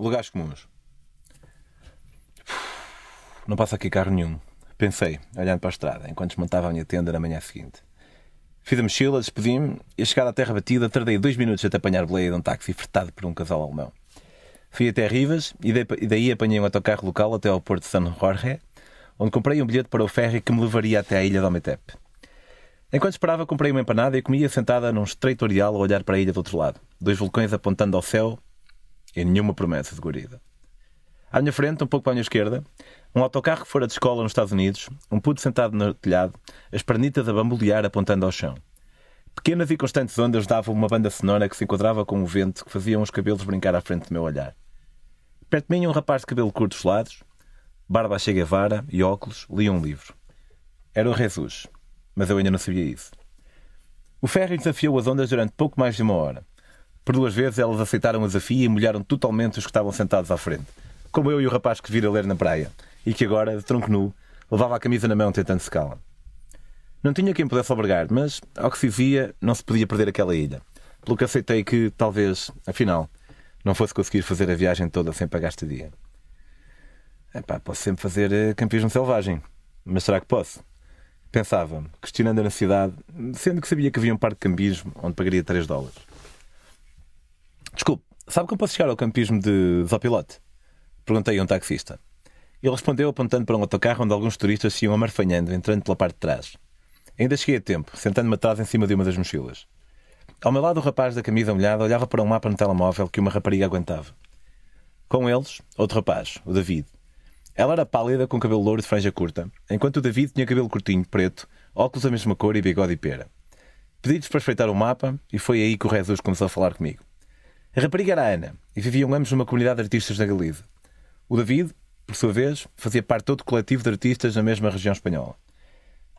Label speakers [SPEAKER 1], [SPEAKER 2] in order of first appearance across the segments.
[SPEAKER 1] Lugares comuns. Não passa aqui carro nenhum. Pensei, olhando para a estrada, enquanto desmontava a minha tenda na manhã seguinte. Fiz a mochila, despedi-me e, a chegar à terra batida, tardei dois minutos até apanhar boleia de um táxi fretado por um casal alemão. Fui até Rivas e daí apanhei um autocarro local até ao Porto de San Jorge, onde comprei um bilhete para o ferry que me levaria até a ilha de Ometep. Enquanto esperava, comprei uma empanada e comia sentada num estreito areal a olhar para a ilha do outro lado. Dois vulcões apontando ao céu e nenhuma promessa de guarida. À minha frente, um pouco para a minha esquerda, um autocarro que fora de escola nos Estados Unidos, um puto sentado no telhado, as pernitas a bambolear apontando ao chão. Pequenas e constantes ondas davam uma banda sonora que se enquadrava com o vento que fazia os cabelos brincar à frente do meu olhar. Perto de mim, um rapaz de cabelo curto lados, barba a Guevara e óculos, lia um livro. Era o Jesus, mas eu ainda não sabia isso. O ferry desafiou as ondas durante pouco mais de uma hora. Por duas vezes elas aceitaram o desafio e molharam totalmente os que estavam sentados à frente, como eu e o rapaz que vira ler na praia, e que agora, de tronco nu, levava a camisa na mão tentando secá-la. Não tinha quem pudesse albergar, mas, ao que se via, não se podia perder aquela ilha. Pelo que aceitei que, talvez, afinal, não fosse conseguir fazer a viagem toda sem pagar estadia. Epá, posso sempre fazer eh, campismo selvagem. Mas será que posso? Pensava, questionando a necessidade, sendo que sabia que havia um par de campismo onde pagaria 3 dólares. Desculpe, sabe como posso chegar ao campismo de Zopilote? Perguntei a um taxista. Ele respondeu apontando para um autocarro onde alguns turistas se iam amarfanhando, entrando pela parte de trás. Ainda cheguei a tempo, sentando-me atrás em cima de uma das mochilas. Ao meu lado, o rapaz da camisa molhada olhava para um mapa no telemóvel que uma rapariga aguentava. Com eles, outro rapaz, o David. Ela era pálida, com cabelo louro de franja curta, enquanto o David tinha cabelo curtinho, preto, óculos da mesma cor e bigode e pera. Pedi-lhes para espreitar o mapa e foi aí que o Jesus começou a falar comigo. A rapariga era a Ana e viviam ambos numa comunidade de artistas na Galiza. O David, por sua vez, fazia parte de outro coletivo de artistas na mesma região espanhola.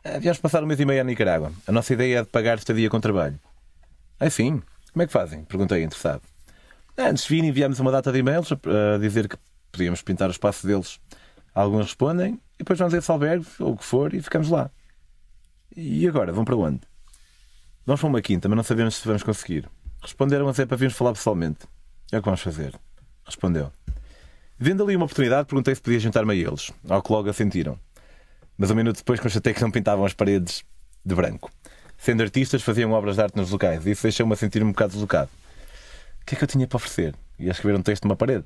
[SPEAKER 1] Havíamos passado um mês e meio à Nicarágua. A nossa ideia é de pagar estadia com trabalho. É sim? Como é que fazem? Perguntei, interessado. Antes de vir, enviámos uma data de e-mails a dizer que podíamos pintar o espaço deles. Alguns respondem, e depois vamos a esse albergue, ou o que for, e ficamos lá. E agora? Vão para onde? Vamos para uma quinta, mas não sabemos se vamos conseguir. Responderam a dizer para virmos falar pessoalmente. É o que vamos fazer. Respondeu. Vendo ali uma oportunidade, perguntei se podia juntar-me a eles, ao que logo assentiram mas um minuto depois constatei que não pintavam as paredes de branco. Sendo artistas, faziam obras de arte nos locais isso deixou-me a sentir um bocado deslocado. O que é que eu tinha para oferecer? Ia escrever um texto numa parede.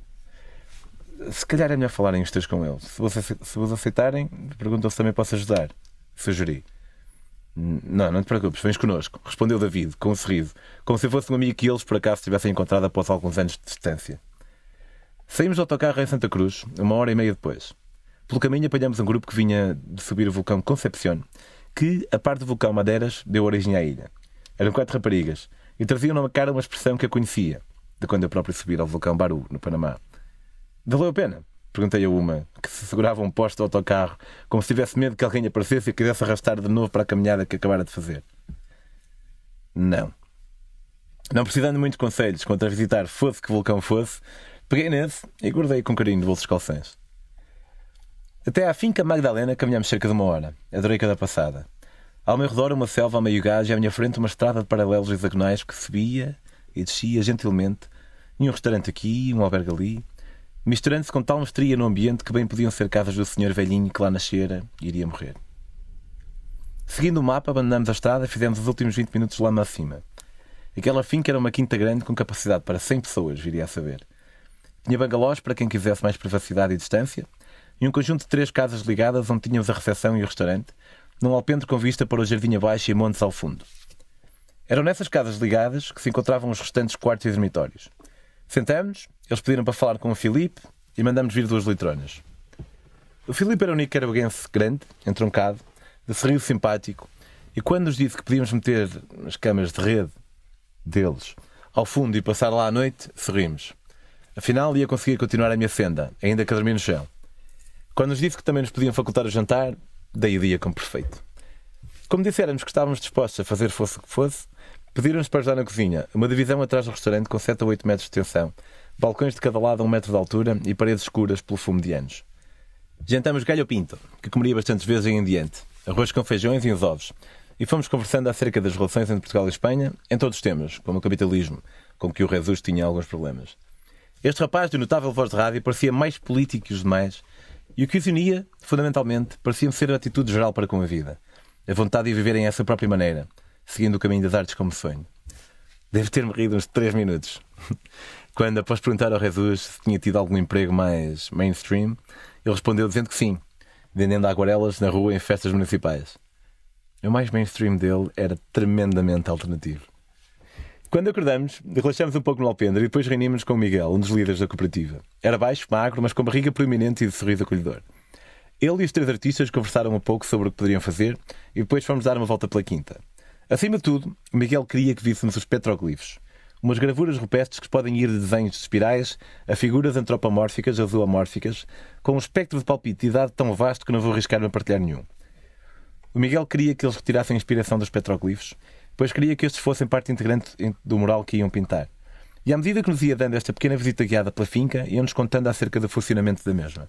[SPEAKER 1] Se calhar é melhor falarem os três com eles. Se vos, se vos aceitarem, perguntam se também posso ajudar. Sugeri. Não, não te preocupes, vens connosco, respondeu David, com um sorriso, como se fosse um amigo que eles por acaso tivessem encontrado após alguns anos de distância. Saímos do autocarro em Santa Cruz, uma hora e meia depois. Pelo caminho apanhamos um grupo que vinha de subir o vulcão Concepción, que, a parte do vulcão Madeiras, deu origem à ilha. Eram quatro raparigas e traziam na cara uma expressão que eu conhecia, de quando eu próprio subi ao vulcão Baru, no Panamá. Valeu a pena? Perguntei a uma, que se segurava um posto do autocarro, como se tivesse medo que alguém aparecesse e quisesse arrastar de novo para a caminhada que acabara de fazer. Não. Não precisando de muitos conselhos quanto a visitar fosse que vulcão fosse, peguei nesse e guardei com carinho de bolsos calções. Até à finca Magdalena caminhamos cerca de uma hora. Adorei cada passada. Ao meu redor uma selva a meio gás e à minha frente uma estrada de paralelos hexagonais que subia e descia gentilmente. E um restaurante aqui, um albergue ali, misturando-se com tal mestria no ambiente que bem podiam ser casas do senhor velhinho que lá nascera e iria morrer. Seguindo o mapa, abandonamos a estrada e fizemos os últimos 20 minutos lá acima. Aquela finca era uma quinta grande com capacidade para 100 pessoas, viria a saber. Tinha bangalós para quem quisesse mais privacidade e distância, e um conjunto de três casas ligadas onde tínhamos a recepção e o restaurante, num alpendre com vista para o jardim abaixo e montes ao fundo. Eram nessas casas ligadas que se encontravam os restantes quartos e dormitórios. Sentamos, eles pediram para falar com o Filipe e mandamos vir duas litronas. O Filipe era um nicaragüense grande, entroncado, de sorriso simpático, e quando nos disse que podíamos meter as camas de rede deles ao fundo e passar lá à noite, sorrimos. Afinal, ia conseguir continuar a minha senda, ainda que a dormir no chão. Quando nos disse que também nos podiam facultar o jantar, dei o dia como perfeito. Como disséramos que estávamos dispostos a fazer fosse o que fosse, pediram-nos para ajudar na cozinha, uma divisão atrás do restaurante com 7 a 8 metros de extensão, balcões de cada lado a um metro de altura e paredes escuras pelo fumo de anos. Jantamos galho pinto, que comeria bastantes vezes em diante, arroz com feijões e uns ovos, e fomos conversando acerca das relações entre Portugal e Espanha em todos os temas, como o capitalismo, com que o Jesus tinha alguns problemas. Este rapaz de notável voz de rádio parecia mais político que os demais e o que os unia, fundamentalmente, parecia ser a atitude geral para com a vida. A vontade de viverem essa própria maneira, seguindo o caminho das artes como sonho. Deve ter-me rido uns 3 minutos. Quando, após perguntar ao Jesus se tinha tido algum emprego mais mainstream, ele respondeu dizendo que sim, vendendo aguarelas na rua em festas municipais. O mais mainstream dele era tremendamente alternativo. Quando acordamos, relaxamos um pouco no alpendre e depois reunimos com o Miguel, um dos líderes da cooperativa. Era baixo, magro, mas com barriga proeminente e de sorriso acolhedor. Ele e os três artistas conversaram um pouco sobre o que poderiam fazer e depois fomos dar uma volta pela quinta. Acima de tudo, Miguel queria que víssemos os petroglifos, umas gravuras rupestres que podem ir de desenhos de espirais a figuras antropomórficas ou zoomórficas, com um espectro de palpite e idade tão vasto que não vou arriscar-me a partilhar nenhum. O Miguel queria que eles retirassem a inspiração dos petroglifos pois queria que estes fossem parte integrante do mural que iam pintar. E à medida que nos ia dando esta pequena visita guiada pela finca, iam-nos contando acerca do funcionamento da mesma.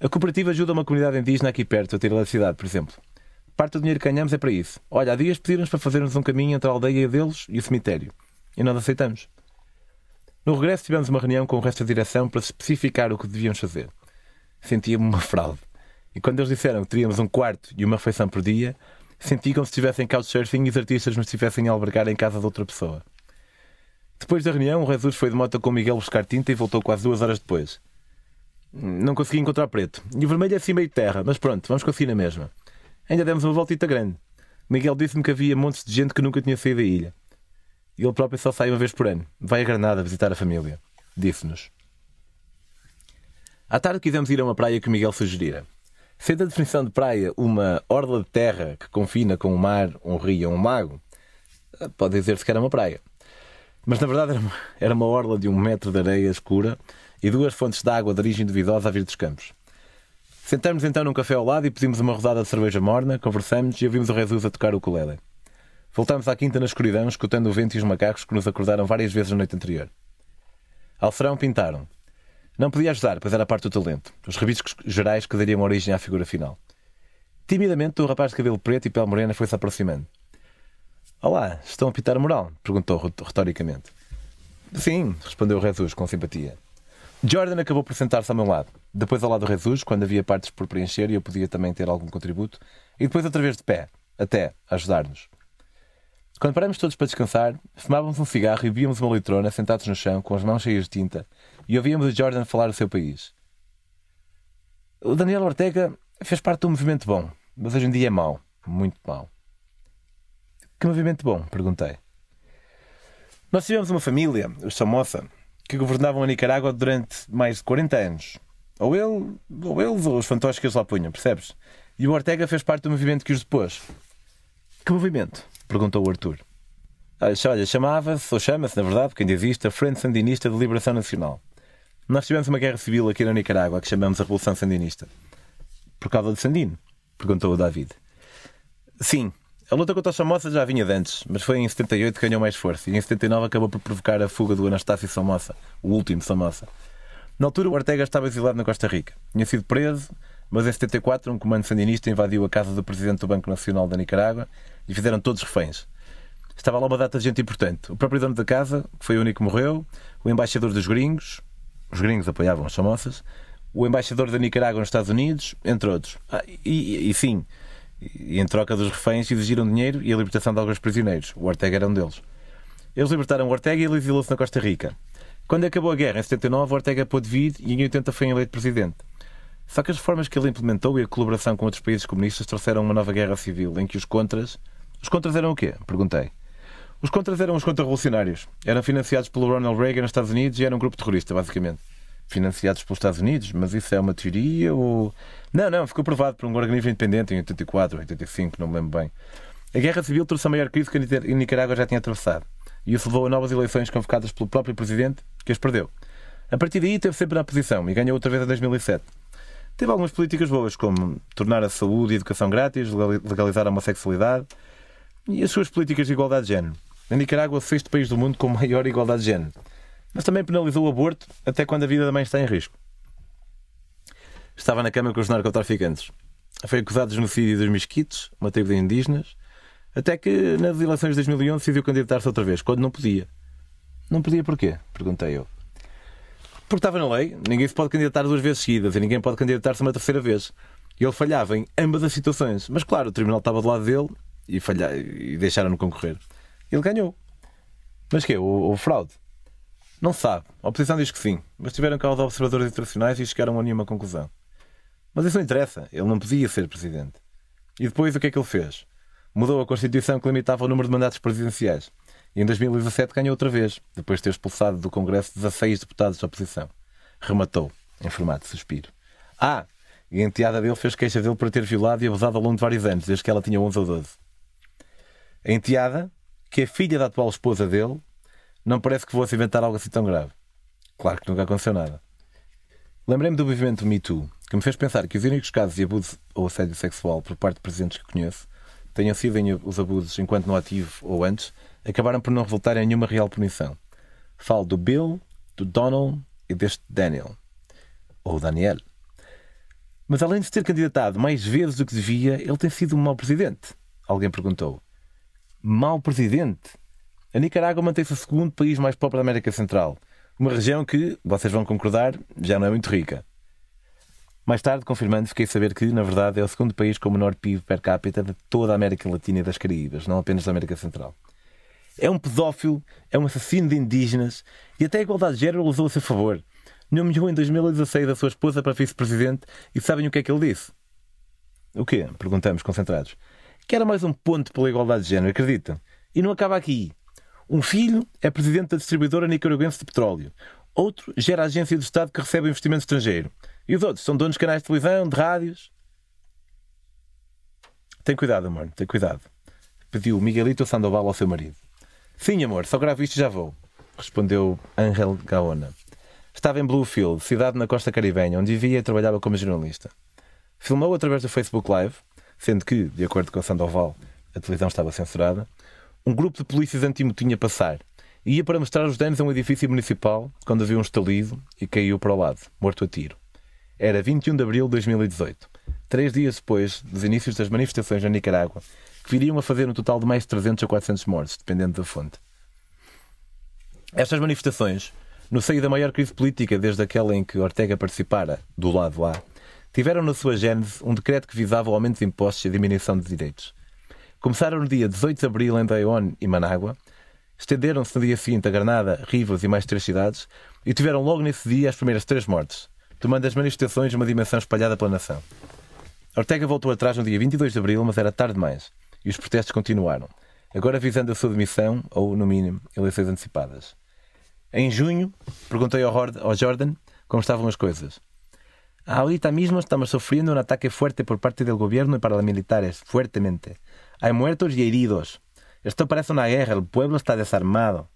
[SPEAKER 1] A cooperativa ajuda uma comunidade indígena aqui perto a ter eletricidade, por exemplo. Parte do dinheiro que ganhamos é para isso. Olha, há dias pediram-nos para fazermos um caminho entre a aldeia deles e o cemitério. E nós aceitamos. No regresso tivemos uma reunião com o resto da direção para especificar o que devíamos fazer. Sentia-me uma fraude. E quando eles disseram que teríamos um quarto e uma refeição por dia, Senti como se estivessem couchsurfing e os artistas nos estivessem a albergar em casa de outra pessoa. Depois da reunião, o Jesus foi de moto com o Miguel buscar tinta e voltou quase duas horas depois. Não consegui encontrar preto. E o vermelho é assim meio terra, mas pronto, vamos conseguir na mesma. Ainda demos uma voltita grande. Miguel disse-me que havia montes de gente que nunca tinha saído da ilha. E ele próprio só sai uma vez por ano. Vai a Granada visitar a família. Disse-nos. À tarde quisemos ir a uma praia que Miguel sugerira. Sendo a definição de praia uma orla de terra que confina com o mar, um rio ou um lago, pode dizer-se que era uma praia. Mas na verdade era uma, era uma orla de um metro de areia escura e duas fontes de água de origem duvidosa a vir dos campos. Sentamos então num café ao lado e pedimos uma rodada de cerveja morna, conversamos e ouvimos o Jesus a tocar o ukulele. Voltámos à quinta na escuridão, escutando o vento e os macacos que nos acordaram várias vezes na noite anterior. Ao serão pintaram. Não podia ajudar, pois era parte do talento. Os rabiscos gerais que dariam origem à figura final. Timidamente, o rapaz de cabelo preto e pele morena foi-se aproximando. Olá, estão a pitar o moral? perguntou retoricamente. Sim, respondeu Jesus com simpatia. Jordan acabou por sentar-se ao meu lado. Depois ao lado do Jesus, quando havia partes por preencher e eu podia também ter algum contributo. E depois outra vez de pé, até ajudar-nos. Quando paramos todos para descansar, fumávamos um cigarro e bebíamos uma litrona sentados no chão, com as mãos cheias de tinta, e ouvíamos o Jordan falar do seu país. O Daniel Ortega fez parte de um movimento bom, mas hoje em dia é mau. Muito mau. Que movimento bom? Perguntei. Nós tivemos uma família, os Somoza, que governavam a Nicarágua durante mais de 40 anos. Ou ele, ou eles, ou os fantoches que eles lá punham, percebes? E o Ortega fez parte do movimento que os depôs. Que movimento? Perguntou o Arthur. Ah, olha, chamava-se, ou chama-se, na verdade, porque ainda existe, a Frente Sandinista de Liberação Nacional. Nós tivemos uma guerra civil aqui na Nicarágua que chamamos a Revolução Sandinista. Por causa de Sandino? Perguntou o David. Sim, a luta contra os Somoza já vinha de antes, mas foi em 78 que ganhou mais força e em 79 acabou por provocar a fuga do Anastácio Somoza, o último Somoza. Na altura, o Ortega estava exilado na Costa Rica. Tinha sido preso, mas em 74 um comando sandinista invadiu a casa do presidente do Banco Nacional da Nicarágua e fizeram todos reféns. Estava lá uma data de gente importante. O próprio dono da casa, que foi o único que morreu, o embaixador dos gringos, os gringos apoiavam as famosas, o embaixador da Nicarágua nos Estados Unidos, entre outros. Ah, e, e, sim, em troca dos reféns exigiram dinheiro e a libertação de alguns prisioneiros. O Ortega era um deles. Eles libertaram o Ortega e ele exilou-se na Costa Rica. Quando acabou a guerra, em 79, o Ortega pôde vir e em 80 foi eleito presidente. Só que as reformas que ele implementou e a colaboração com outros países comunistas trouxeram uma nova guerra civil, em que os contras. Os contras eram o quê? Perguntei. Os contras eram os contra-revolucionários. Eram financiados pelo Ronald Reagan nos Estados Unidos e eram um grupo terrorista, basicamente. Financiados pelos Estados Unidos, mas isso é uma teoria ou. Não, não, ficou provado por um organismo independente em 84, 85, não me lembro bem. A guerra civil trouxe a maior crise que a Nicarágua já tinha atravessado. E isso levou a novas eleições convocadas pelo próprio presidente, que as perdeu. A partir daí teve sempre na oposição e ganhou outra vez em 2007. Teve algumas políticas boas, como tornar a saúde e a educação grátis, legalizar a homossexualidade e as suas políticas de igualdade de género. A Nicarágua é sexto país do mundo com maior igualdade de género. Mas também penalizou o aborto até quando a vida da mãe está em risco. Estava na cama com os narcotraficantes. Foi acusado de genocídio dos mesquites, uma tribo de indígenas, até que nas eleições de 2011 decidiu candidatar-se outra vez, quando não podia. Não podia porquê? Perguntei eu. Porque estava na lei, ninguém se pode candidatar duas vezes seguidas e ninguém pode candidatar-se uma terceira vez. E ele falhava em ambas as situações. Mas claro, o tribunal estava do lado dele e, falha... e deixaram-no concorrer. Ele ganhou. Mas que o, fraude? Não sabe. A oposição diz que sim. Mas tiveram cá os observadores internacionais e chegaram a nenhuma conclusão. Mas isso não interessa. Ele não podia ser presidente. E depois o que é que ele fez? Mudou a Constituição que limitava o número de mandatos presidenciais. E em 2017 ganhou outra vez, depois de ter expulsado do Congresso 16 deputados da oposição. Rematou, em formato de suspiro. Ah, e a enteada dele fez queixa dele por ter violado e abusado ao longo de vários anos, desde que ela tinha 11 ou 12. A enteada, que é filha da atual esposa dele, não parece que fosse inventar algo assim tão grave. Claro que nunca aconteceu nada. Lembrei-me do movimento Me Too, que me fez pensar que os únicos casos de abuso ou assédio sexual por parte de presidentes que conheço, tenham sido os abusos enquanto no ativo ou antes, acabaram por não resultar em nenhuma real punição. Falo do Bill, do Donald e deste Daniel. Ou Daniel. Mas além de se ter candidatado mais vezes do que devia, ele tem sido um mau presidente. Alguém perguntou. Mau presidente? A Nicarágua mantém-se o segundo país mais pobre da América Central. Uma região que, vocês vão concordar, já não é muito rica. Mais tarde, confirmando, fiquei a saber que, na verdade, é o segundo país com o menor PIB per capita de toda a América Latina e das Caraíbas, não apenas da América Central. É um pedófilo, é um assassino de indígenas e até a igualdade de género usou a seu favor. Nomeou em 2016 a sua esposa para vice-presidente e sabem o que é que ele disse? O quê? Perguntamos, concentrados. Que era mais um ponto pela igualdade de género, acreditam? E não acaba aqui. Um filho é presidente da distribuidora nicaragüense de petróleo. Outro gera a agência do Estado que recebe investimento estrangeiro. E os outros são donos de canais de televisão, de rádios. Tem cuidado, amor, tem cuidado. Pediu Miguelito Sandoval ao seu marido. Sim, amor, só gravo isto e já vou. Respondeu Angel Gaona. Estava em Bluefield, cidade na costa caribenha, onde vivia e trabalhava como jornalista. Filmou através do Facebook Live, sendo que, de acordo com Sandoval, a televisão estava censurada, um grupo de polícias anti-motinha passar. E ia para mostrar os danos a um edifício municipal quando viu um estalido e caiu para o lado, morto a tiro. Era 21 de abril de 2018, três dias depois dos inícios das manifestações na Nicarágua, que viriam a fazer um total de mais de 300 a 400 mortos, dependendo da fonte. Estas manifestações, no seio da maior crise política desde aquela em que Ortega participara, do lado A, tiveram na sua gênese um decreto que visava o aumento de impostos e a diminuição de direitos. Começaram no dia 18 de abril em Daion e Manágua, estenderam-se no dia seguinte a Granada, Rivas e mais três cidades e tiveram logo nesse dia as primeiras três mortes, tomando as manifestações uma dimensão espalhada pela nação. Ortega voltou atrás no dia 22 de abril, mas era tarde demais, e os protestos continuaram, agora visando a sua demissão ou, no mínimo, eleições antecipadas. Em junho, perguntei ao Jordan como estavam as coisas. Ahorita mismo estamos sufriendo un ataque fuerte por parte del gobierno y paramilitares, fuertemente. Hay muertos y heridos. Esto parece una guerra, el pueblo está desarmado.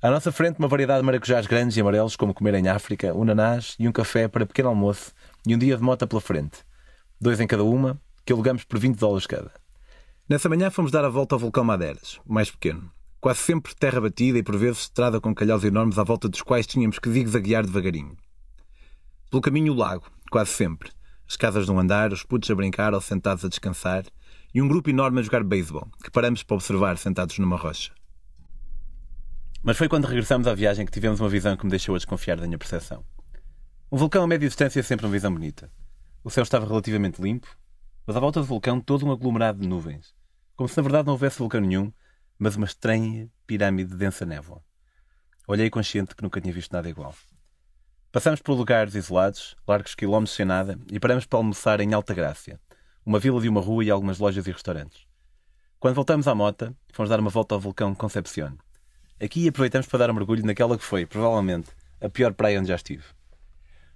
[SPEAKER 1] À nossa frente, uma variedade de maracujás grandes e amarelos, como comer em África, um ananás e um café para pequeno almoço e um dia de moto pela frente. Dois em cada uma, que alugamos por 20 dólares cada. Nessa manhã fomos dar a volta ao vulcão Madeiras, o mais pequeno. Quase sempre terra batida e por vezes estrada com calhaus enormes à volta dos quais tínhamos que zigue-zaguear devagarinho. Pelo caminho o lago, quase sempre. As casas de um andar, os putos a brincar ou sentados a descansar e um grupo enorme a jogar beisebol, que paramos para observar sentados numa rocha. Mas foi quando regressamos à viagem que tivemos uma visão que me deixou a desconfiar da minha percepção. Um vulcão a média distância é sempre uma visão bonita. O céu estava relativamente limpo, mas à volta do vulcão todo um aglomerado de nuvens, como se na verdade não houvesse vulcão nenhum, mas uma estranha pirâmide de densa névoa. Olhei consciente que nunca tinha visto nada igual. Passamos por lugares isolados, largos quilómetros sem nada, e paramos para almoçar em Alta Grácia, uma vila de uma rua e algumas lojas e restaurantes. Quando voltamos à mota, fomos dar uma volta ao vulcão Concepción. Aqui aproveitamos para dar um mergulho naquela que foi, provavelmente, a pior praia onde já estive.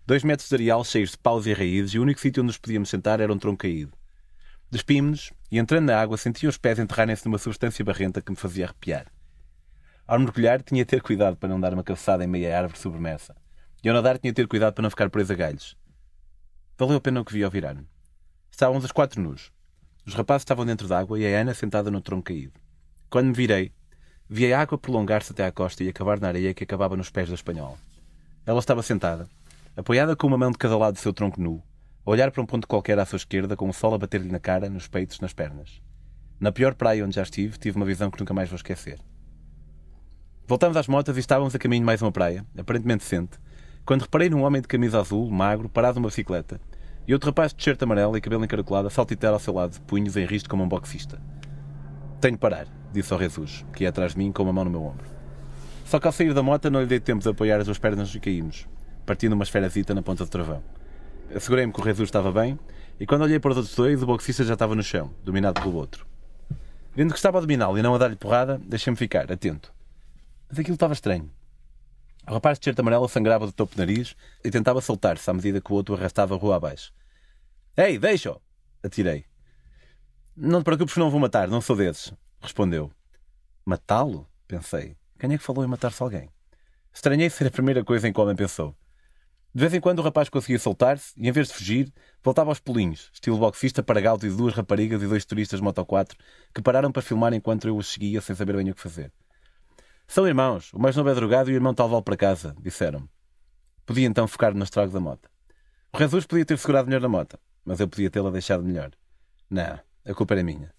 [SPEAKER 1] Dois metros de areal cheios de paus e raízes e o único sítio onde nos podíamos sentar era um tronco caído. Despimos-nos e, entrando na água, senti os pés enterrarem-se numa substância barrenta que me fazia arrepiar. Ao mergulhar, tinha de ter cuidado para não dar uma cabeçada em meia árvore submersa. E ao nadar, tinha de ter cuidado para não ficar preso a galhos. Valeu a pena o que vi ao virar-me. Estávamos os quatro nus. Os rapazes estavam dentro d'água e a Ana sentada no tronco caído. Quando me virei, Vi a água prolongar-se até à costa e acabar na areia que acabava nos pés da espanhola. Ela estava sentada, apoiada com uma mão de cada lado do seu tronco nu, a olhar para um ponto qualquer à sua esquerda, com o sol a bater-lhe na cara, nos peitos, nas pernas. Na pior praia onde já estive, tive uma visão que nunca mais vou esquecer. Voltamos às motas e estávamos a caminho de mais uma praia, aparentemente decente, quando reparei num homem de camisa azul, magro, parado numa bicicleta, e outro rapaz de t-shirt amarelo e cabelo encaracolado a saltitar ao seu lado, punhos em risco como um boxista. Tenho de parar, disse ao Jesus, que ia atrás de mim com uma mão no meu ombro. Só que ao sair da moto não lhe dei tempo de apoiar as duas pernas e caímos, partindo uma esferazita na ponta do travão. Assegurei-me que o Jesus estava bem, e quando olhei para os outros dois, o boxista já estava no chão, dominado pelo outro. Vendo que estava a dominá-lo e não a dar-lhe porrada, deixei-me ficar, atento. Mas aquilo estava estranho. O rapaz de t-shirt amarelo sangrava do topo do nariz e tentava soltar-se à medida que o outro arrastava a rua abaixo. Ei, deixa-o! Atirei. Não te preocupes não vou matar, não sou desses. Respondeu. Matá-lo? Pensei. Quem é que falou em matar-se alguém? Estranhei ser a primeira coisa em que o homem pensou. De vez em quando o rapaz conseguia soltar-se e, em vez de fugir, voltava aos pulinhos, estilo boxista para gauto e duas raparigas e dois turistas de Moto 4 que pararam para filmar enquanto eu os seguia sem saber bem o que fazer. São irmãos. O mais novo é drogado e o irmão tal volta para casa, disseram-me. Podia então focar no estrago da moto. O Jesus podia ter segurado melhor na moto, mas eu podia tê-la deixado melhor. Não, a culpa era minha.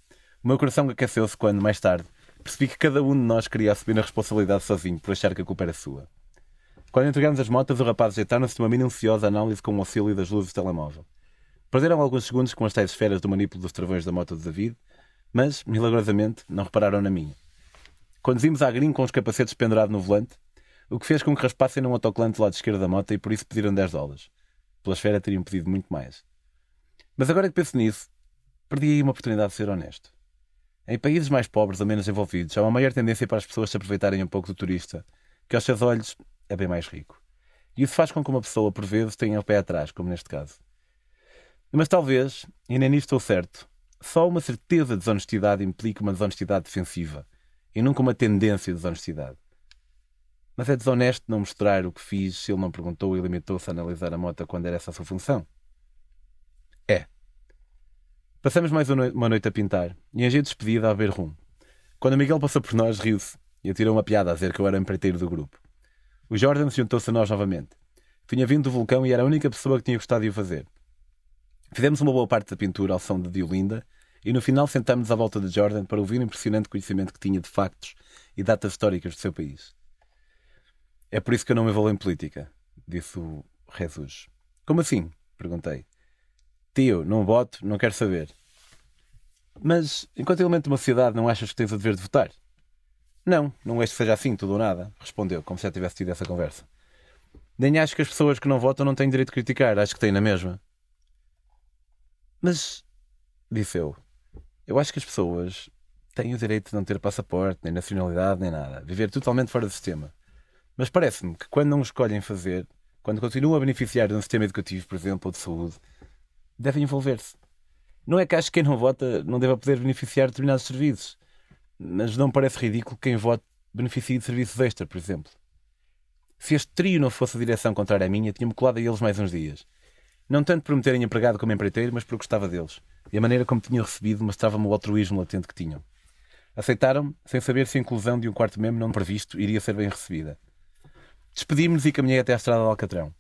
[SPEAKER 1] O meu coração aqueceu-se quando, mais tarde, percebi que cada um de nós queria assumir a responsabilidade sozinho por achar que a culpa era sua. Quando entregamos as motas, o rapaz ajeitaram-se de uma minuciosa análise com o auxílio das luzes do telemóvel. Perderam alguns segundos com as tais esferas do manipulo dos travões da moto de David, mas, milagrosamente, não repararam na minha. Conduzimos a Green com os capacetes pendurados no volante, o que fez com que raspassem num autocolante do lado esquerdo da moto e por isso pediram 10 dólares. Pela esfera teriam pedido muito mais. Mas agora que penso nisso, perdi aí uma oportunidade de ser honesto. Em países mais pobres ou menos envolvidos, há uma maior tendência para as pessoas se aproveitarem um pouco do turista, que aos seus olhos é bem mais rico. E isso faz com que uma pessoa, por vezes, tenha o pé atrás, como neste caso. Mas talvez, e nem nisto estou certo, só uma certeza de desonestidade implique uma desonestidade defensiva e nunca uma tendência de desonestidade. Mas é desonesto não mostrar o que fiz se ele não perguntou e limitou-se a analisar a moto quando era essa a sua função? É. Passamos mais uma noite a pintar e jeito de despedida a ver rum. Quando Miguel passou por nós, riu-se e atirou uma piada a dizer que eu era empreiteiro do grupo. O Jordan juntou-se a nós novamente. Tinha vindo do vulcão e era a única pessoa que tinha gostado de o fazer. Fizemos uma boa parte da pintura ao som de Diolinda e no final sentámos à volta de Jordan para ouvir o impressionante conhecimento que tinha de factos e datas históricas do seu país. É por isso que eu não me envolvo em política, disse o Jesus. Como assim? perguntei. Tio, não voto, não quero saber. Mas, enquanto elemento de uma sociedade, não achas que tens o dever de votar? Não, não és que seja assim, tudo ou nada, respondeu, como se já tivesse tido essa conversa. Nem acho que as pessoas que não votam não têm direito de criticar, acho que têm na mesma. Mas, disse eu, eu acho que as pessoas têm o direito de não ter passaporte, nem nacionalidade, nem nada. Viver totalmente fora do sistema. Mas parece-me que quando não escolhem fazer, quando continuam a beneficiar de um sistema educativo, por exemplo, ou de saúde, devem envolver-se. Não é que acho que quem não vota não deva poder beneficiar de determinados serviços, mas não parece ridículo que quem vote beneficie de serviços extra, por exemplo. Se este trio não fosse a direção contrária à minha, tinha-me colado a eles mais uns dias. Não tanto por me terem empregado como empreiteiro, mas porque gostava deles. E a maneira como tinham recebido mostrava-me o altruísmo latente que tinham. Aceitaram-me, sem saber se a inclusão de um quarto membro não previsto iria ser bem recebida. Despedimos-nos e caminhei até à estrada de Alcatrão.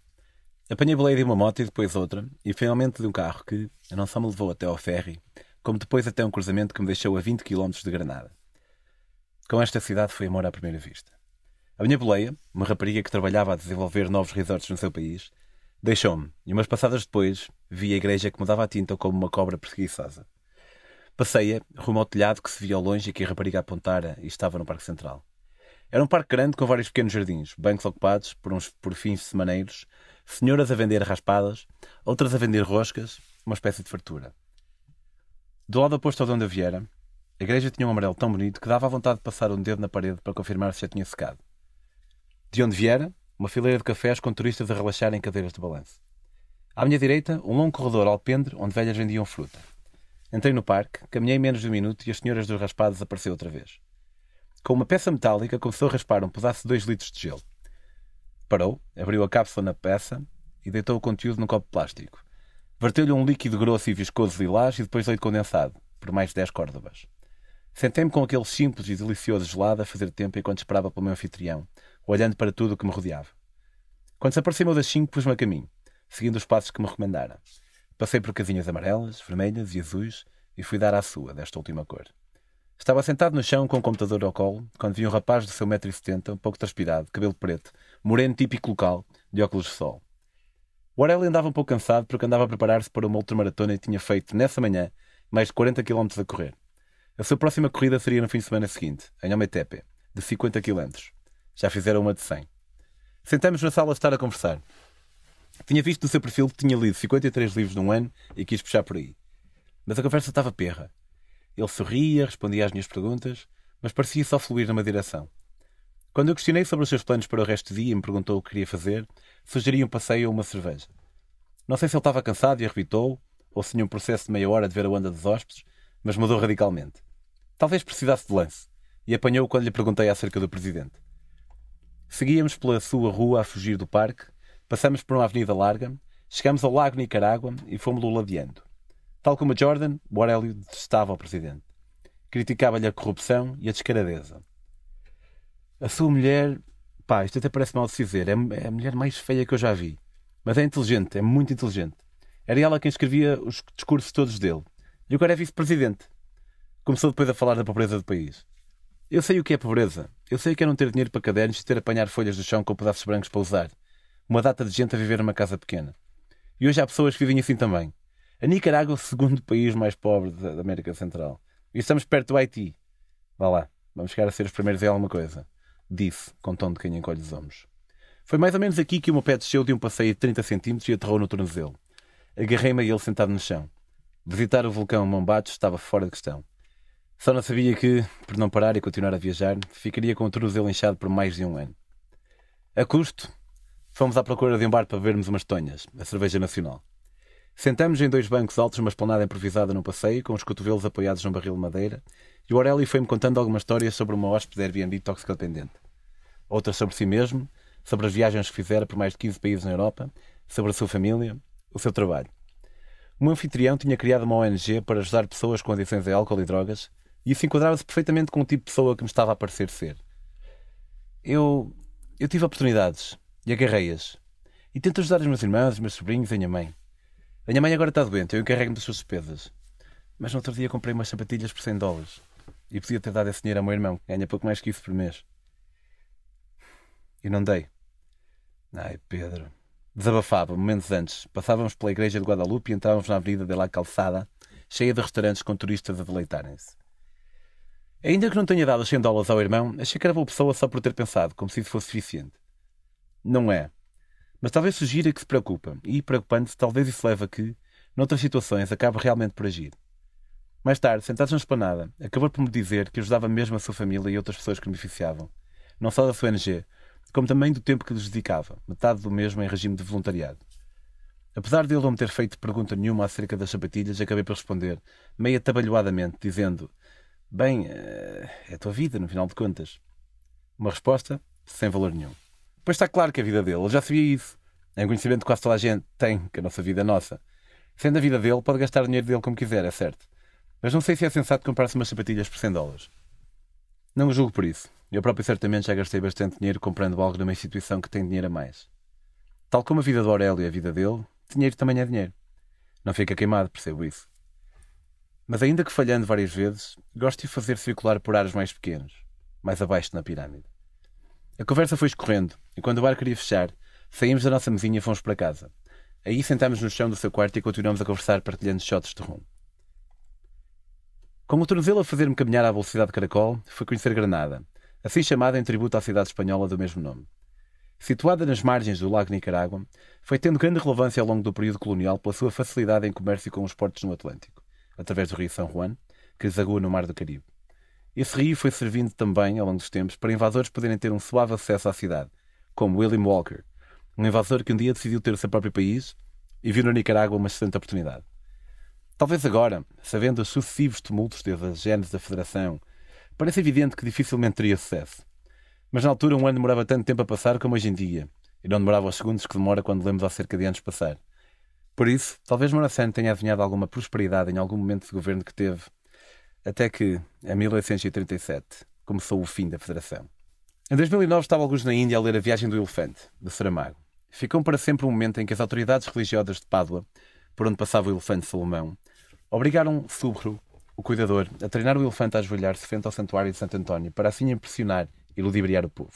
[SPEAKER 1] Apanhei boleia de uma moto e depois outra, e finalmente de um carro que não só me levou até ao ferry, como depois até um cruzamento que me deixou a 20 km de Granada. Com esta cidade foi amor à primeira vista. A minha boleia, uma rapariga que trabalhava a desenvolver novos resorts no seu país, Deixou-me, e umas passadas depois vi a igreja que mudava a tinta como uma cobra preguiçosa. Passei-a rumo ao telhado que se via ao longe e que a rapariga apontara e estava no Parque Central. Era um parque grande com vários pequenos jardins, bancos ocupados por, uns, por fins semaneiros, senhoras a vender raspadas, outras a vender roscas, uma espécie de fartura. Do lado oposto de onde eu viera, a igreja tinha um amarelo tão bonito que dava a vontade de passar um dedo na parede para confirmar se já tinha secado. De onde viera, uma fileira de cafés com turistas a relaxar em cadeiras de balanço. À minha direita, um longo corredor alpendre onde velhas vendiam fruta. Entrei no parque, caminhei menos de um minuto e as senhoras dos raspados apareceu outra vez. Com uma peça metálica, começou a raspar um pedaço de dois litros de gelo. Parou, abriu a cápsula na peça e deitou o conteúdo num copo de plástico. Verteu-lhe um líquido grosso e viscoso lilás e depois leite condensado, por mais de 10 córdobas. Sentei-me com aquele simples e delicioso gelado a fazer tempo enquanto esperava pelo meu anfitrião, olhando para tudo o que me rodeava. Quando se aproximou das cinco, pus-me a caminho, seguindo os passos que me recomendaram. Passei por casinhas amarelas, vermelhas e azuis e fui dar à sua, desta última cor. Estava sentado no chão com o computador ao colo, quando vi um rapaz do seu metro e setenta, um pouco transpirado, cabelo preto, moreno típico local, de óculos de sol. O Aurélio andava um pouco cansado porque andava a preparar-se para uma ultramaratona e tinha feito, nessa manhã, mais de 40 km a correr. A sua próxima corrida seria no fim de semana seguinte, em Ometepe, de 50 km. Já fizeram uma de 100. Sentamos na sala a estar a conversar. Tinha visto no seu perfil que tinha lido 53 livros num ano e quis puxar por aí. Mas a conversa estava perra. Ele sorria, respondia às minhas perguntas, mas parecia só fluir numa direção. Quando eu questionei sobre os seus planos para o resto do dia e me perguntou o que queria fazer, sugeri um passeio ou uma cerveja. Não sei se ele estava cansado e arrebitou, ou se tinha um processo de meia hora de ver a onda dos hóspedes, mas mudou radicalmente. Talvez precisasse de lance, e apanhou quando lhe perguntei acerca do presidente. Seguíamos pela sua rua a fugir do parque, passamos por uma avenida larga, chegamos ao Lago Nicarágua e fomos-lo ladeando. Tal como Jordan, o Aurélio detestava o presidente. Criticava-lhe a corrupção e a descaradeza. A sua mulher, pá, isto até parece mal de se dizer, é, é a mulher mais feia que eu já vi. Mas é inteligente, é muito inteligente. Era ela quem escrevia os discursos todos dele. E agora é vice-presidente. Começou depois a falar da pobreza do país. Eu sei o que é pobreza. Eu sei o que é não ter dinheiro para cadernos e ter a apanhar folhas do chão com pedaços brancos para usar. Uma data de gente a viver numa casa pequena. E hoje há pessoas que vivem assim também. A Nicarágua é o segundo país mais pobre da América Central. E estamos perto do Haiti. Vá lá, vamos chegar a ser os primeiros em alguma coisa. Disse, com tom de quem encolhe os ombros. Foi mais ou menos aqui que o meu pé desceu de um passeio de 30 centímetros e aterrou no tornozelo. Agarrei-me a ele sentado no chão. Visitar o vulcão Mombacho estava fora de questão. Não sabia que, por não parar e continuar a viajar, ficaria com o tornozelo inchado por mais de um ano. A custo, fomos à procura de um bar para bebermos umas tonhas, a cerveja nacional. Sentamos em dois bancos altos numa esplanada improvisada no passeio, com os cotovelos apoiados num barril de madeira, e o Aurélio foi-me contando algumas histórias sobre uma hóspede Airbnb toxicodependente. Outras sobre si mesmo, sobre as viagens que fizera por mais de 15 países na Europa, sobre a sua família, o seu trabalho. O meu anfitrião tinha criado uma ONG para ajudar pessoas com adições a álcool e drogas, e isso enquadrava-se perfeitamente com o tipo de pessoa que me estava a parecer ser. Eu. eu tive oportunidades, e agarrei-as. E tento ajudar os meus irmãos, os meus sobrinhos e a minha mãe. A minha mãe agora está doente, eu encarrego-me das suas despesas. Mas no outro dia comprei umas sapatilhas por 100 dólares. E podia ter dado esse dinheiro ao meu irmão, que ganha pouco mais que isso por mês. E não dei. Ai, Pedro. Desabafava, momentos antes. Passávamos pela igreja de Guadalupe e entrávamos na avenida de la Calçada, cheia de restaurantes com turistas a deleitarem-se. Ainda que não tenha dado os 100 dólares ao irmão, achei que era boa pessoa só por ter pensado, como se isso fosse suficiente. Não é. Mas talvez sugira que se preocupa, e preocupando-se, talvez isso leve a que, noutras situações, acabe realmente por agir. Mais tarde, sentados na esplanada, acabou por me dizer que ajudava mesmo a sua família e outras pessoas que beneficiavam, não só da sua ONG, como também do tempo que lhes dedicava, metade do mesmo em regime de voluntariado. Apesar de ele não me ter feito pergunta nenhuma acerca das sapatilhas, acabei por responder, meio atabalhoadamente, dizendo: Bem, eh, é a tua vida, no final de contas. Uma resposta sem valor nenhum. Pois está claro que a vida dele, ele já sabia isso. É um conhecimento que quase toda a gente tem, que a nossa vida é nossa. Sendo a vida dele, pode gastar o dinheiro dele como quiser, é certo. Mas não sei se é sensato comprar-se umas sapatilhas por 100 dólares. Não o julgo por isso. Eu próprio certamente já gastei bastante dinheiro comprando algo numa instituição que tem dinheiro a mais. Tal como a vida do Aurélio e a vida dele, dinheiro também é dinheiro. Não fica queimado, percebo isso. Mas ainda que falhando várias vezes, gosto de fazer circular por ares mais pequenos, mais abaixo na pirâmide. A conversa foi escorrendo, e quando o bar queria fechar, saímos da nossa mesinha e fomos para casa. Aí sentámos no chão do seu quarto e continuamos a conversar partilhando shots de rum. Com o tornozelo a fazer-me caminhar à velocidade de caracol, fui conhecer Granada, assim chamada em tributo à cidade espanhola do mesmo nome. Situada nas margens do Lago Nicarágua, foi tendo grande relevância ao longo do período colonial pela sua facilidade em comércio com os portos no Atlântico, através do rio São Juan, que desagua no Mar do Caribe. Esse rio foi servindo também, ao longo dos tempos, para invasores poderem ter um suave acesso à cidade, como William Walker, um invasor que um dia decidiu ter o seu próprio país e viu na Nicarágua uma excelente oportunidade. Talvez agora, sabendo os sucessivos tumultos desde a gênese da Federação, parece evidente que dificilmente teria sucesso. Mas na altura um ano demorava tanto tempo a passar como hoje em dia, e não demorava os segundos que demora quando lemos há cerca de anos passar. Por isso, talvez Morassano tenha adivinhado alguma prosperidade em algum momento de governo que teve até que, em 1837, começou o fim da Federação. Em 2009 estava alguns na Índia a ler A Viagem do Elefante, de Saramago. Ficou para sempre um momento em que as autoridades religiosas de Pádua, por onde passava o elefante Salomão, obrigaram Subhru, o cuidador, a treinar o elefante a ajoelhar-se frente ao santuário de Santo António, para assim impressionar e ludibriar o povo.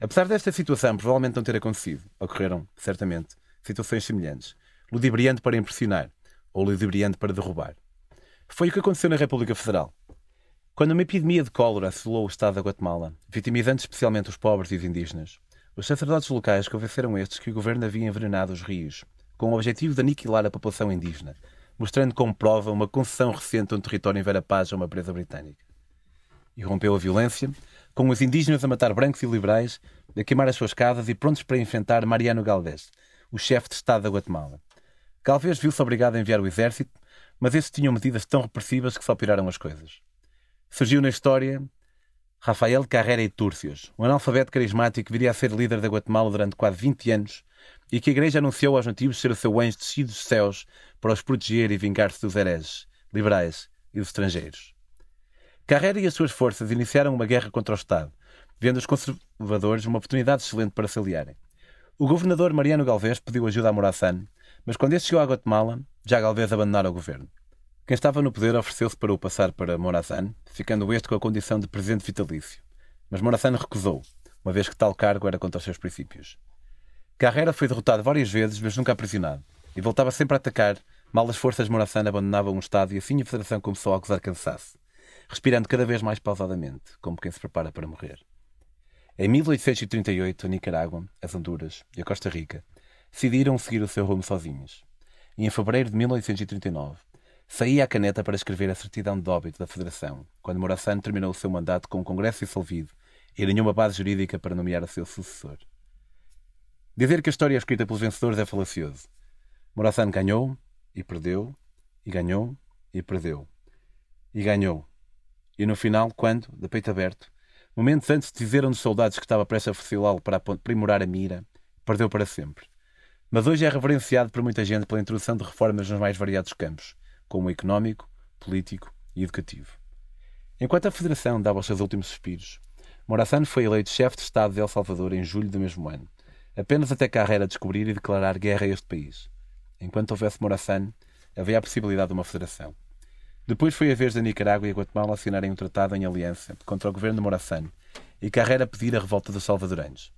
[SPEAKER 1] Apesar desta situação provavelmente não ter acontecido, ocorreram, certamente, situações semelhantes, ludibriando para impressionar ou ludibriando para derrubar. Foi o que aconteceu na República Federal. Quando uma epidemia de cólera assolou o estado da Guatemala, vitimizando especialmente os pobres e os indígenas, os sacerdotes locais convenceram estes que o governo havia envenenado os rios, com o objetivo de aniquilar a população indígena, mostrando como prova uma concessão recente de um território em Vera Paz a uma presa britânica. E rompeu a violência, com os indígenas a matar brancos e liberais, a queimar as suas casas e prontos para enfrentar Mariano Galvez, o chefe de Estado da Guatemala. Galvez viu-se obrigado a enviar o exército, mas esses tinham medidas tão repressivas que só piraram as coisas. Surgiu na história Rafael Carrera e Túrcios, um analfabeto carismático que viria a ser líder da Guatemala durante quase 20 anos e que a Igreja anunciou aos nativos ser o seu anjo descido dos céus para os proteger e vingar-se dos hereges, liberais e dos estrangeiros. Carrera e as suas forças iniciaram uma guerra contra o Estado, vendo os conservadores uma oportunidade excelente para se aliarem. O governador Mariano Galvez pediu ajuda a Morazán, mas quando este chegou à Guatemala, já Galvez abandonara o governo. Quem estava no poder ofereceu-se para o passar para Morazán, ficando este com a condição de presidente vitalício. Mas Morazán recusou, uma vez que tal cargo era contra os seus princípios. Carrera foi derrotado várias vezes, mas nunca aprisionado, e voltava sempre a atacar, mal as forças de Morazán abandonavam o Estado e assim a Federação começou a acusar cansaço, respirando cada vez mais pausadamente, como quem se prepara para morrer. Em 1838, a Nicarágua, as Honduras e a Costa Rica decidiram seguir o seu rumo sozinhos. E em fevereiro de 1839, Saía a caneta para escrever a certidão de óbito da Federação, quando Moraçan terminou o seu mandato com o Congresso dissolvido e nenhuma base jurídica para nomear o seu sucessor. Dizer que a história é escrita pelos vencedores é falacioso. Moraçan ganhou e perdeu, e ganhou e perdeu. E ganhou. E no final, quando, de peito aberto, momentos antes dizeram dos soldados que estava prestes a fuzilá-lo para aprimorar a mira, perdeu para sempre. Mas hoje é reverenciado por muita gente pela introdução de reformas nos mais variados campos, como económico, político e educativo. Enquanto a Federação dava os seus últimos suspiros, Morazán foi eleito chefe de Estado de El Salvador em julho do mesmo ano, apenas até Carrera descobrir e declarar guerra a este país. Enquanto houvesse Morazán, havia a possibilidade de uma federação. Depois foi a vez da Nicarágua e Guatemala assinarem um tratado em aliança contra o governo de Morazán e Carrera pedir a revolta dos salvadoranos.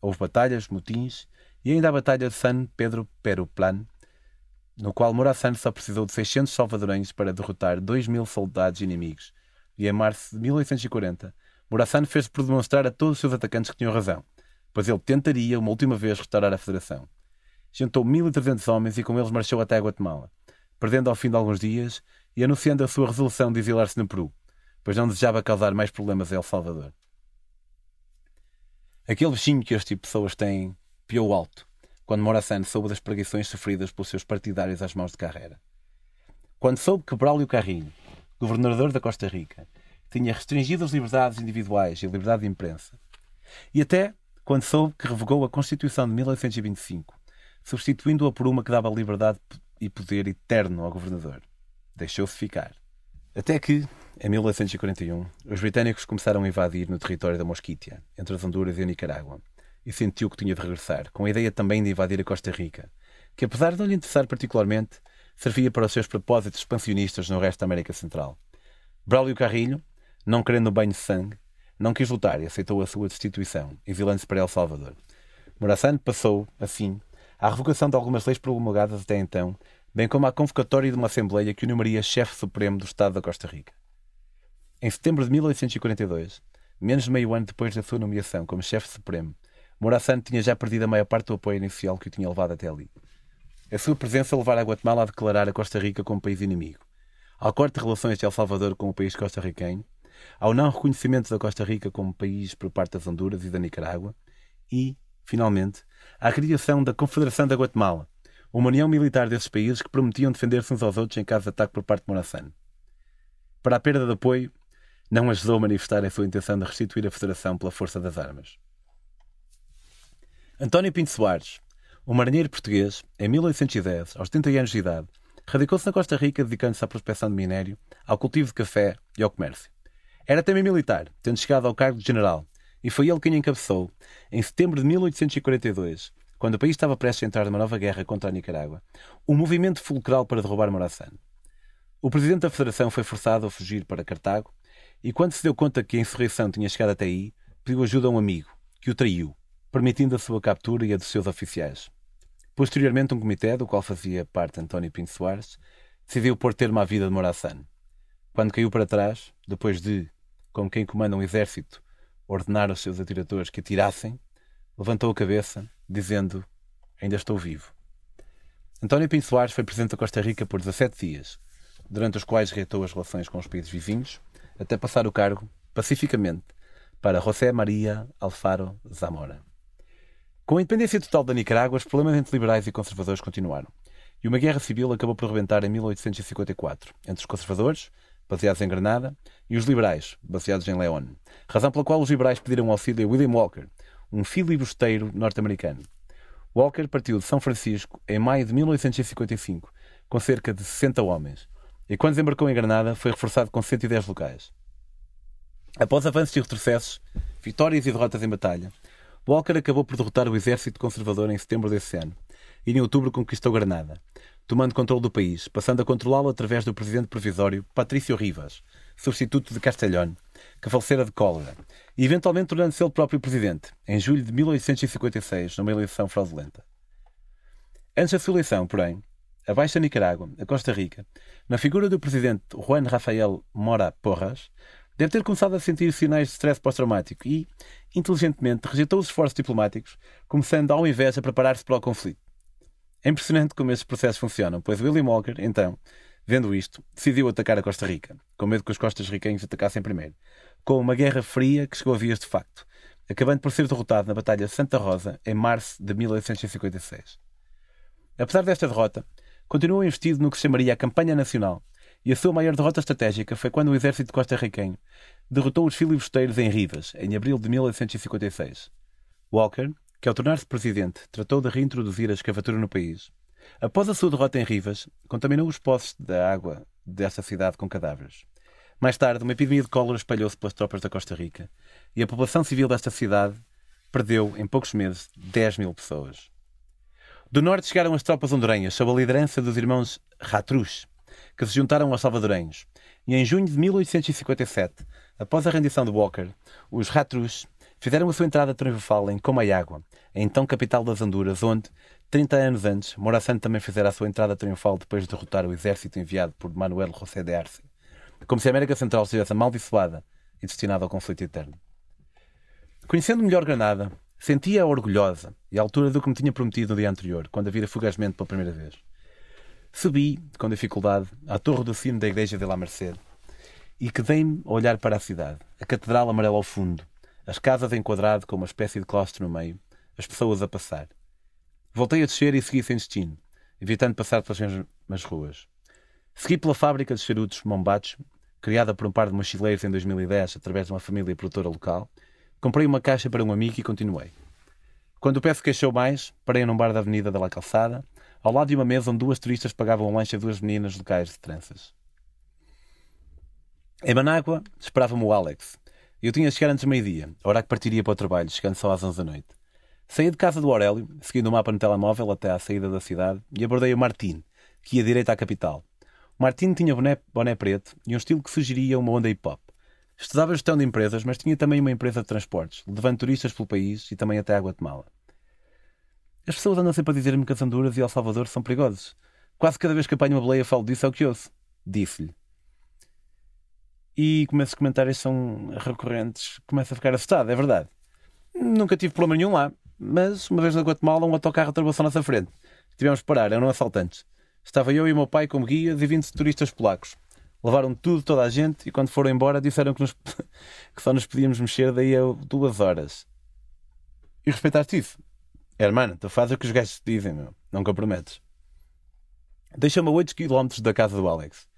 [SPEAKER 1] Houve batalhas, motins e ainda a Batalha de San Pedro Peruplan, no qual Morazán só precisou de 600 salvadorenhos para derrotar 2 mil soldados inimigos. E em março de 1840, Morazán fez por demonstrar a todos os seus atacantes que tinham razão, pois ele tentaria uma última vez restaurar a Federação. Juntou 1.300 homens e com eles marchou até Guatemala, perdendo ao fim de alguns dias e anunciando a sua resolução de exilar-se no Peru, pois não desejava causar mais problemas a El Salvador. Aquele bichinho que este tipo de pessoas têm piou alto quando Morazán soube das preguições sofridas pelos seus partidários às mãos de Carrera. Quando soube que Braulio Carrilho, governador da Costa Rica, tinha restringido as liberdades individuais e a liberdade de imprensa, e até quando soube que revogou a Constituição de 1825, substituindo-a por uma que dava liberdade e poder eterno ao governador. Deixou-se ficar. Até que, em 1841, os britânicos começaram a invadir no território da Mosquitia, entre as Honduras e a Nicarágua, e sentiu que tinha de regressar, com a ideia também de invadir a Costa Rica, que apesar de não lhe interessar particularmente, servia para os seus propósitos expansionistas no resto da América Central. Braulio Carrilho, não querendo banho de sangue, não quis lutar e aceitou a sua destituição, exilando-se para El Salvador. Morazán passou, assim, à revogação de algumas leis promulgadas até então, bem como à convocatória de uma Assembleia que o nomearia chefe supremo do Estado da Costa Rica. Em setembro de 1842, menos de meio ano depois da sua nomeação como chefe supremo, Morazán tinha já perdido a maior parte do apoio inicial que o tinha levado até ali. A sua presença levara a Guatemala a declarar a Costa Rica como país inimigo, ao corte de relações de El Salvador com o país costarriquenho, ao não reconhecimento da Costa Rica como país por parte das Honduras e da Nicarágua e, finalmente, à criação da Confederação da Guatemala, uma união militar desses países que prometiam defender-se uns aos outros em caso de ataque por parte de Morazán. Para a perda de apoio, não ajudou a manifestar a sua intenção de restituir a Federação pela força das armas. António Pinto Soares, um marinheiro português, em 1810, aos 30 anos de idade, radicou-se na Costa Rica dedicando-se à prospecção de minério, ao cultivo de café e ao comércio. Era também militar, tendo chegado ao cargo de general, e foi ele quem encabeçou, em setembro de 1842, quando o país estava prestes a entrar numa nova guerra contra a Nicarágua, um movimento fulcral para derrubar Morazán. O presidente da Federação foi forçado a fugir para Cartago e, quando se deu conta que a insurreição tinha chegado até aí, pediu ajuda a um amigo, que o traiu, permitindo a sua captura e a dos seus oficiais. Posteriormente, um comitê, do qual fazia parte António Pinto Soares, decidiu pôr termo à vida de Morassane. Quando caiu para trás, depois de, como quem comanda um exército, ordenar aos seus atiradores que atirassem, levantou a cabeça, dizendo: Ainda estou vivo. António Pinto Soares foi presidente da Costa Rica por 17 dias, durante os quais reatou as relações com os países vizinhos, até passar o cargo, pacificamente, para José Maria Alfaro Zamora. Com a independência total da Nicarágua, os problemas entre liberais e conservadores continuaram, e uma guerra civil acabou por rebentar em 1854, entre os conservadores, baseados em Granada, e os liberais, baseados em León, razão pela qual os liberais pediram auxílio a William Walker, um filibusteiro norte-americano, Walker partiu de São Francisco em maio de 1855, com cerca de 60 homens, e quando desembarcou em Granada foi reforçado com 110 locais. Após avanços e retrocessos, vitórias e derrotas em batalha, Walker acabou por derrotar o exército conservador em setembro desse ano e em outubro conquistou Granada, tomando controle do país, passando a controlá-lo através do presidente provisório Patrício Rivas, substituto de Castelhón, que falecera de cólera, e eventualmente tornando-se ele próprio presidente, em julho de 1856, numa eleição fraudulenta. Antes da sua eleição, porém, abaixo da Nicarágua, a Costa Rica, na figura do presidente Juan Rafael Mora Porras, deve ter começado a sentir sinais de stress pós-traumático e, inteligentemente, rejeitou os esforços diplomáticos, começando ao invés a preparar-se para o conflito. É impressionante como estes processos funcionam, pois William Walker, então, Vendo isto, decidiu atacar a Costa Rica, com medo que os costas riquenhos atacassem primeiro, com uma guerra fria que chegou a vias de facto, acabando por ser derrotado na Batalha de Santa Rosa em março de 1856. Apesar desta derrota, continuou investido no que se chamaria a Campanha Nacional, e a sua maior derrota estratégica foi quando o exército costarriquenho derrotou os filibusteiros em Rivas, em abril de 1856. Walker, que ao tornar-se presidente tratou de reintroduzir a escravatura no país, Após a sua derrota em Rivas, contaminou os poços da água dessa cidade com cadáveres. Mais tarde, uma epidemia de cólera espalhou-se pelas tropas da Costa Rica e a população civil desta cidade perdeu, em poucos meses, 10 mil pessoas. Do norte chegaram as tropas hondurenhas, sob a liderança dos irmãos Ratrus, que se juntaram aos salvadorenhos. E em junho de 1857, após a rendição de Walker, os Ratrus fizeram a sua entrada triunfal em Comayagua, a então capital das Honduras, onde, 30 anos antes, Morazán também fizera a sua entrada triunfal depois de derrotar o exército enviado por Manuel José de Arce, como se a América Central estivesse amaldiçoada e destinada ao conflito eterno. Conhecendo melhor Granada, sentia-a orgulhosa e à altura do que me tinha prometido no dia anterior, quando a vira fugazmente pela primeira vez. Subi, com dificuldade, à torre do cimo da igreja de La Merced e quedei-me a olhar para a cidade, a catedral amarela ao fundo, as casas enquadrado com uma espécie de claustro no meio, as pessoas a passar. Voltei a descer e segui sem destino, evitando passar pelas mesmas ruas. Segui pela fábrica de charutos Mombacho, criada por um par de mochileiros em 2010 através de uma família produtora local. Comprei uma caixa para um amigo e continuei. Quando o pé se queixou mais, parei num bar da Avenida da La Calçada, ao lado de uma mesa onde duas turistas pagavam um lanche a duas meninas locais de tranças. Em Manágua, esperava-me o Alex. Eu tinha de chegar antes do meio-dia, hora que partiria para o trabalho, chegando só às 11 da noite. Saí de casa do Aurélio, seguindo o mapa no telemóvel até à saída da cidade, e abordei o Martin, que ia direito à capital. O Martin tinha boné, boné preto e um estilo que sugeria uma onda hip-hop. Estudava gestão de empresas, mas tinha também uma empresa de transportes, levando turistas pelo país e também até a Guatemala. As pessoas andam sempre a dizer-me que as Honduras e El Salvador são perigosos. Quase cada vez que apanho uma baleia falo disso é o que ouço. Disse-lhe. E como esses comentários são recorrentes, começa a ficar assustado, é verdade. Nunca tive problema nenhum lá. Mas, uma vez na Guatemala, um autocarro atravessou a nossa frente. Tivemos de parar, eram assaltantes. Estava eu e o meu pai como guias e 20 turistas polacos. Levaram tudo, toda a gente, e quando foram embora disseram que, nos... que só nos podíamos mexer daí a duas horas. E respeitaste isso? Hermano, tu fazes o que os gajos te dizem, meu. Não comprometes. Deixou-me a 8 km da casa do Alex.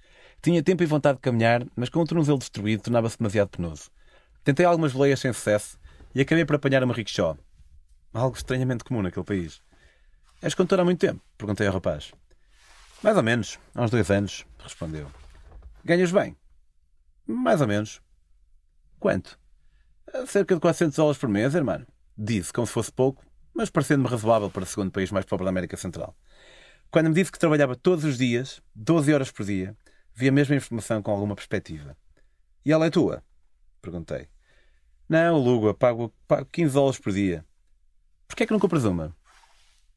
[SPEAKER 1] Tinha tempo e vontade de caminhar, mas com o tornozelo destruído tornava-se demasiado penoso. Tentei algumas boleias sem sucesso e acabei por apanhar uma rickshaw. Algo estranhamente comum naquele país. És condutor há muito tempo? Perguntei ao rapaz. Mais ou menos. Há uns dois anos, respondeu. Ganhas bem? Mais ou menos. Quanto? Cerca de 400 dólares por mês, irmão. Disse como se fosse pouco, mas parecendo-me razoável para o segundo país mais pobre da América Central. Quando me disse que trabalhava todos os dias, 12 horas por dia,
[SPEAKER 2] Vi a mesma informação com alguma perspectiva. E ela é tua? Perguntei. Não, alugo, pago, pago 15 dólares por dia. Porquê é que não compras uma?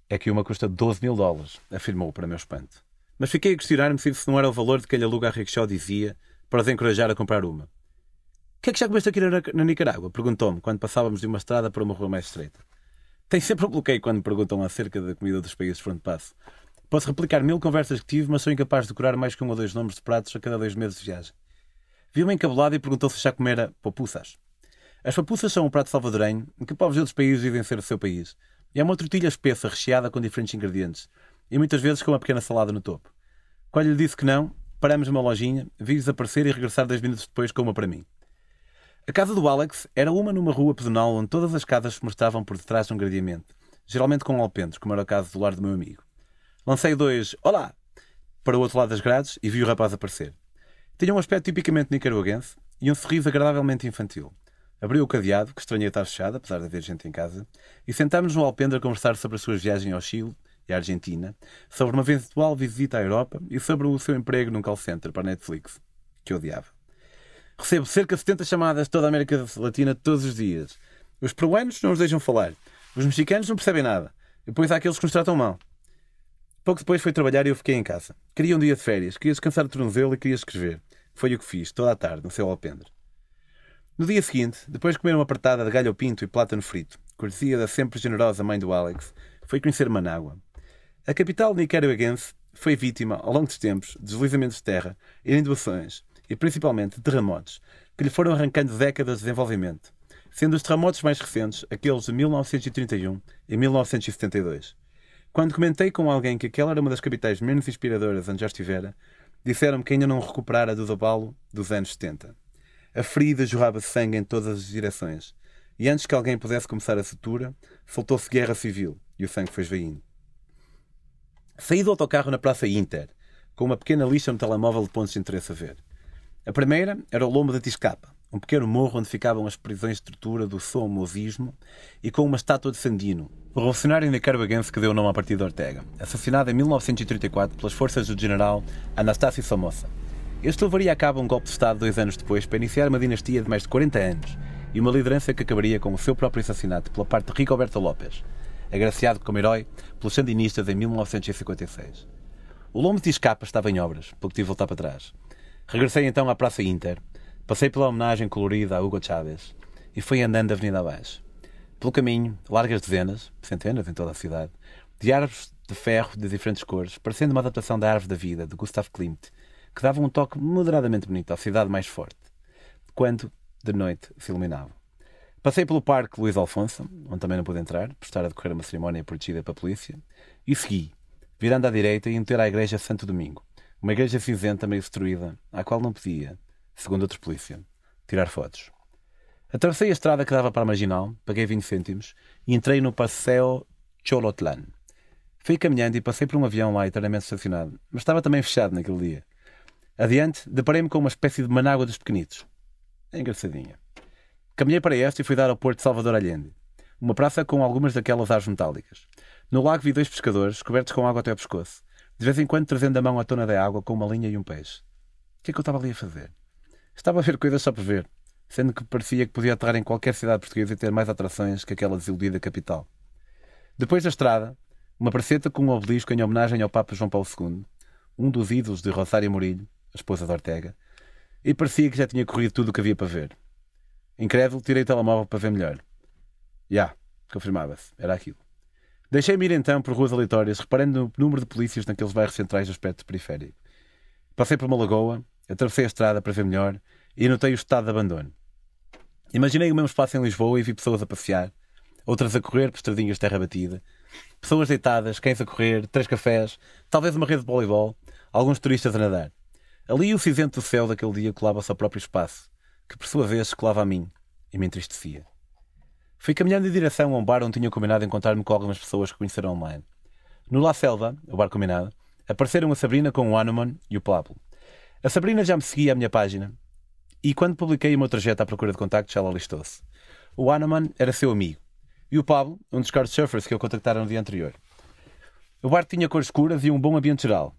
[SPEAKER 2] É que uma custa 12 mil dólares, afirmou para meu espanto. Mas fiquei a questionar-me se isso não era o valor de que ele aluga a rickshaw dizia para os encorajar a comprar uma. O que é que já comeste aqui na, na Nicarágua? Perguntou-me quando passávamos de uma estrada para uma rua mais estreita. Tem sempre um bloqueio quando me perguntam acerca da comida dos países onde passo. Posso replicar mil conversas que tive, mas sou incapaz de decorar mais que um ou dois nomes de pratos a cada dois meses de viagem. Viu-me encabulado e perguntou se já comera popuças. As papuças são um prato salvadorenho que povos de outros países dizem ser o seu país. E é uma tortilha espessa recheada com diferentes ingredientes. E muitas vezes com uma pequena salada no topo. Quando lhe disse que não, paramos numa lojinha, vi desaparecer e regressar dez minutos depois com uma para mim. A casa do Alex era uma numa rua pedonal onde todas as casas se mostravam por detrás de um gradeamento, geralmente com alpendres, como era o caso do lar do meu amigo. Lancei dois Olá! para o outro lado das grades e vi o rapaz aparecer. Tinha um aspecto tipicamente nicaragüense e um sorriso agradavelmente infantil. Abriu o cadeado, que estranhei estar fechado, apesar de haver gente em casa, e sentámos-nos no alpendre a conversar sobre as suas viagens ao Chile e à Argentina, sobre uma eventual visita à Europa e sobre o seu emprego num call center para a Netflix, que odiava. Recebo cerca de 70 chamadas de toda a América Latina todos os dias. Os peruanos não nos deixam falar. Os mexicanos não percebem nada. E depois há aqueles que nos tratam mal. Pouco depois foi trabalhar e eu fiquei em casa. Queria um dia de férias, queria descansar o tornozelo e queria escrever. Foi o que fiz, toda a tarde, no seu alpendre. No dia seguinte, depois de comer uma pratada de galho pinto e plátano frito, cortesia da sempre generosa mãe do Alex, foi conhecer Manágua. A capital nicaragüense foi vítima, ao longo dos tempos, de deslizamentos de terra, inundações e principalmente terremotos, que lhe foram arrancando décadas de desenvolvimento, sendo os terremotos mais recentes aqueles de 1931 e 1972. Quando comentei com alguém que aquela era uma das capitais menos inspiradoras onde já estivera, disseram-me que ainda não recuperara do abalo dos anos 70. A ferida jorrava sangue em todas as direções. E antes que alguém pudesse começar a sutura, soltou-se guerra civil e o sangue foi esvaindo. Saí do autocarro na Praça Inter, com uma pequena lista no telemóvel de pontos de interesse a ver. A primeira era o Lombo da Tiscapa, um pequeno morro onde ficavam as prisões de tortura do somosismo e com uma estátua de Sandino, o revolucionário nicaragüense que deu o nome ao partido Ortega, assassinado em 1934 pelas forças do general Anastácio Somoza. Este levaria a cabo um golpe de Estado dois anos depois para iniciar uma dinastia de mais de 40 anos e uma liderança que acabaria com o seu próprio assassinato pela parte de Rigoberto López, agraciado como herói pelos sandinistas em 1956. O lombo de escapa estava em obras, porque tive de voltar para trás. Regressei então à Praça Inter, passei pela homenagem colorida a Hugo Chávez e fui andando a avenida abaixo. Pelo caminho, largas dezenas, centenas em toda a cidade, de árvores de ferro de diferentes cores, parecendo uma adaptação da Árvore da Vida, de Gustav Klimt, que dava um toque moderadamente bonito à cidade mais forte, quando, de noite, se iluminava. Passei pelo Parque Luís Alfonso, onde também não pude entrar, por estar a decorrer uma cerimónia protegida pela polícia, e segui, virando à direita e ter à Igreja Santo Domingo, uma igreja cinzenta meio destruída, à qual não podia, segundo outros polícia, tirar fotos. Atravessei a estrada que dava para a Marginal, paguei 20 cêntimos e entrei no Passeio Cholotlan. Fui caminhando e passei por um avião lá eternamente estacionado, mas estava também fechado naquele dia. Adiante, deparei-me com uma espécie de manágua dos pequenitos. É engraçadinha. Caminhei para esta e fui dar ao Porto de Salvador Allende. Uma praça com algumas daquelas árvores metálicas. No lago vi dois pescadores, cobertos com água até ao pescoço, de vez em quando trazendo a mão à tona da água com uma linha e um peixe. O que é que eu estava ali a fazer? Estava a ver coisas só por ver, sendo que parecia que podia aterrar em qualquer cidade portuguesa e ter mais atrações que aquela desiludida capital. Depois da estrada, uma praceta com um obelisco em homenagem ao Papa João Paulo II, um dos ídolos de Rosário Murilho, a esposa de Ortega, e parecia que já tinha corrido tudo o que havia para ver. Incrédulo, tirei o telemóvel para ver melhor. Já, yeah, confirmava-se, era aquilo. Deixei-me ir então por ruas aleatórias, reparando no número de polícias naqueles bairros centrais do aspecto periférico. Passei por uma lagoa, atravessei a estrada para ver melhor e notei o estado de abandono. Imaginei o mesmo espaço em Lisboa e vi pessoas a passear, outras a correr por estradinhas de terra batida, pessoas deitadas, cães a correr, três cafés, talvez uma rede de voleibol, alguns turistas a nadar. Ali o cinzento do céu daquele dia colava-se ao próprio espaço, que por sua vez colava a mim e me entristecia. Fui caminhando em direção a um bar onde tinha combinado encontrar-me com algumas pessoas que conheceram online. No La Selva, o bar combinado, apareceram a Sabrina com o Anuman e o Pablo. A Sabrina já me seguia à minha página e quando publiquei o meu trajeto à procura de contactos, ela listou-se. O Anuman era seu amigo e o Pablo, um dos surfers que eu contactara no dia anterior. O bar tinha cores escuras e um bom ambiente geral.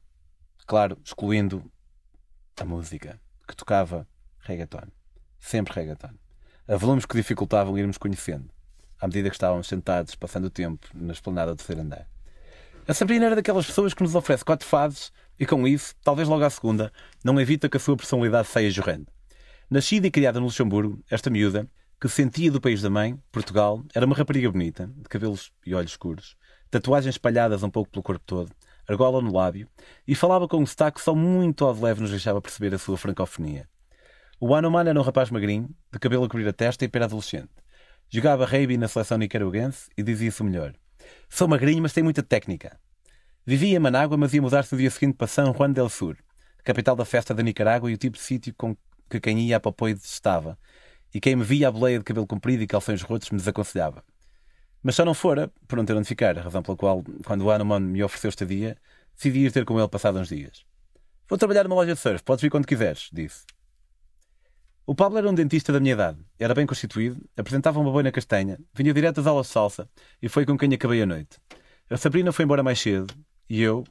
[SPEAKER 2] Claro, excluindo a música, que tocava reggaeton. Sempre reggaeton. A volumes que dificultavam irmos conhecendo, à medida que estávamos sentados, passando o tempo na esplanada do terceiro andar. A Sabrina era daquelas pessoas que nos oferece quatro fases e, com isso, talvez logo à segunda, não evita que a sua personalidade saia jorrando. Nascida e criada no Luxemburgo, esta miúda, que sentia do país da mãe, Portugal, era uma rapariga bonita, de cabelos e olhos escuros, tatuagens espalhadas um pouco pelo corpo todo, argola no lábio, e falava com um sotaque só muito ao de leve nos deixava perceber a sua francofonia. O Anoman era um rapaz magrinho, de cabelo a cobrir a testa e pera adolescente. Jogava rugby na seleção nicaragüense e dizia-se o melhor. Sou magrinho, mas tenho muita técnica. Vivia em Manágua, mas ia mudar-se no dia seguinte para São Juan del Sur, capital da festa da Nicarágua e o tipo de sítio com que quem ia a Papoio estava, e quem me via à boleia de cabelo comprido e calções rotos me desaconselhava. Mas só não fora, por não ter onde ficar, a razão pela qual, quando o Anoman me ofereceu estadia, decidi ir ter com ele passado uns dias. Vou trabalhar numa loja de surf, podes vir quando quiseres, disse. O Pablo era um dentista da minha idade, era bem constituído, apresentava uma boina castanha, vinha direto às aulas de salsa e foi com quem acabei a noite. A Sabrina foi embora mais cedo e eu,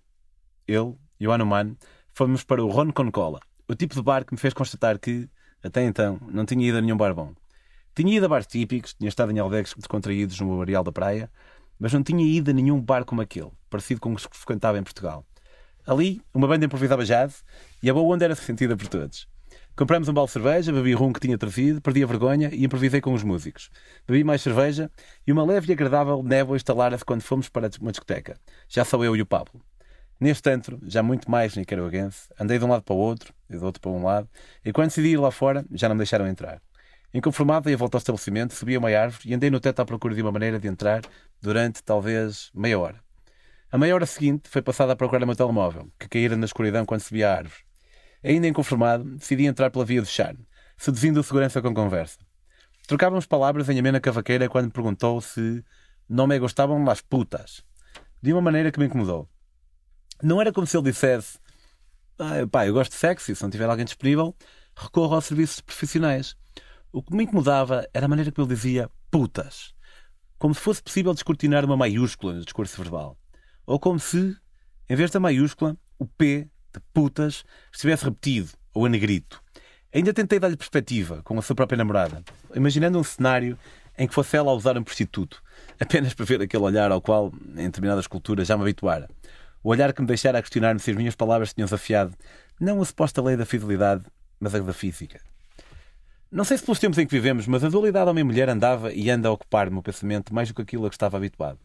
[SPEAKER 2] ele e o Anoman fomos para o Ron con Cola, o tipo de bar que me fez constatar que, até então, não tinha ido a nenhum bar bom. Tinha ido a bares típicos, tinha estado em albergues descontraídos no areal da praia, mas não tinha ido a nenhum bar como aquele, parecido com os que frequentava em Portugal. Ali, uma banda improvisava jazz e a boa onda era sentida por todos. Compramos um balde de cerveja, bebi rum que tinha trazido, perdi a vergonha e improvisei com os músicos. Bebi mais cerveja e uma leve e agradável névoa instalara-se quando fomos para uma discoteca. Já sou eu e o Pablo. Neste antro, já muito mais nicaragüense, andei de um lado para o outro e do outro para um lado, e quando decidi ir lá fora, já não me deixaram entrar. Inconformado, dei a volta ao estabelecimento, subi a uma árvore e andei no teto à procura de uma maneira de entrar durante, talvez, meia hora. A meia hora seguinte foi passada a procurar o meu telemóvel, que caíra na escuridão quando subi a árvore. Ainda inconformado, decidi entrar pela via do charme, seduzindo o segurança com conversa. Trocávamos palavras em amena cavaqueira quando me perguntou se não me gostavam las putas, de uma maneira que me incomodou. Não era como se ele dissesse: ah, pá, eu gosto de sexo e se não tiver alguém disponível, recorro aos serviços profissionais. O que me incomodava era a maneira como ele dizia putas. Como se fosse possível descortinar uma maiúscula no discurso verbal. Ou como se, em vez da maiúscula, o P de putas estivesse repetido ou a negrito. Ainda tentei dar-lhe perspectiva com a sua própria namorada, imaginando um cenário em que fosse ela a usar um prostituto, apenas para ver aquele olhar ao qual, em determinadas culturas, já me habituara. O olhar que me deixara a questionar-me se as minhas palavras tinham desafiado não a suposta lei da fidelidade, mas a da física. Não sei se pelos tempos em que vivemos, mas a dualidade homem-mulher andava e anda a ocupar o pensamento mais do que aquilo a que estava habituado.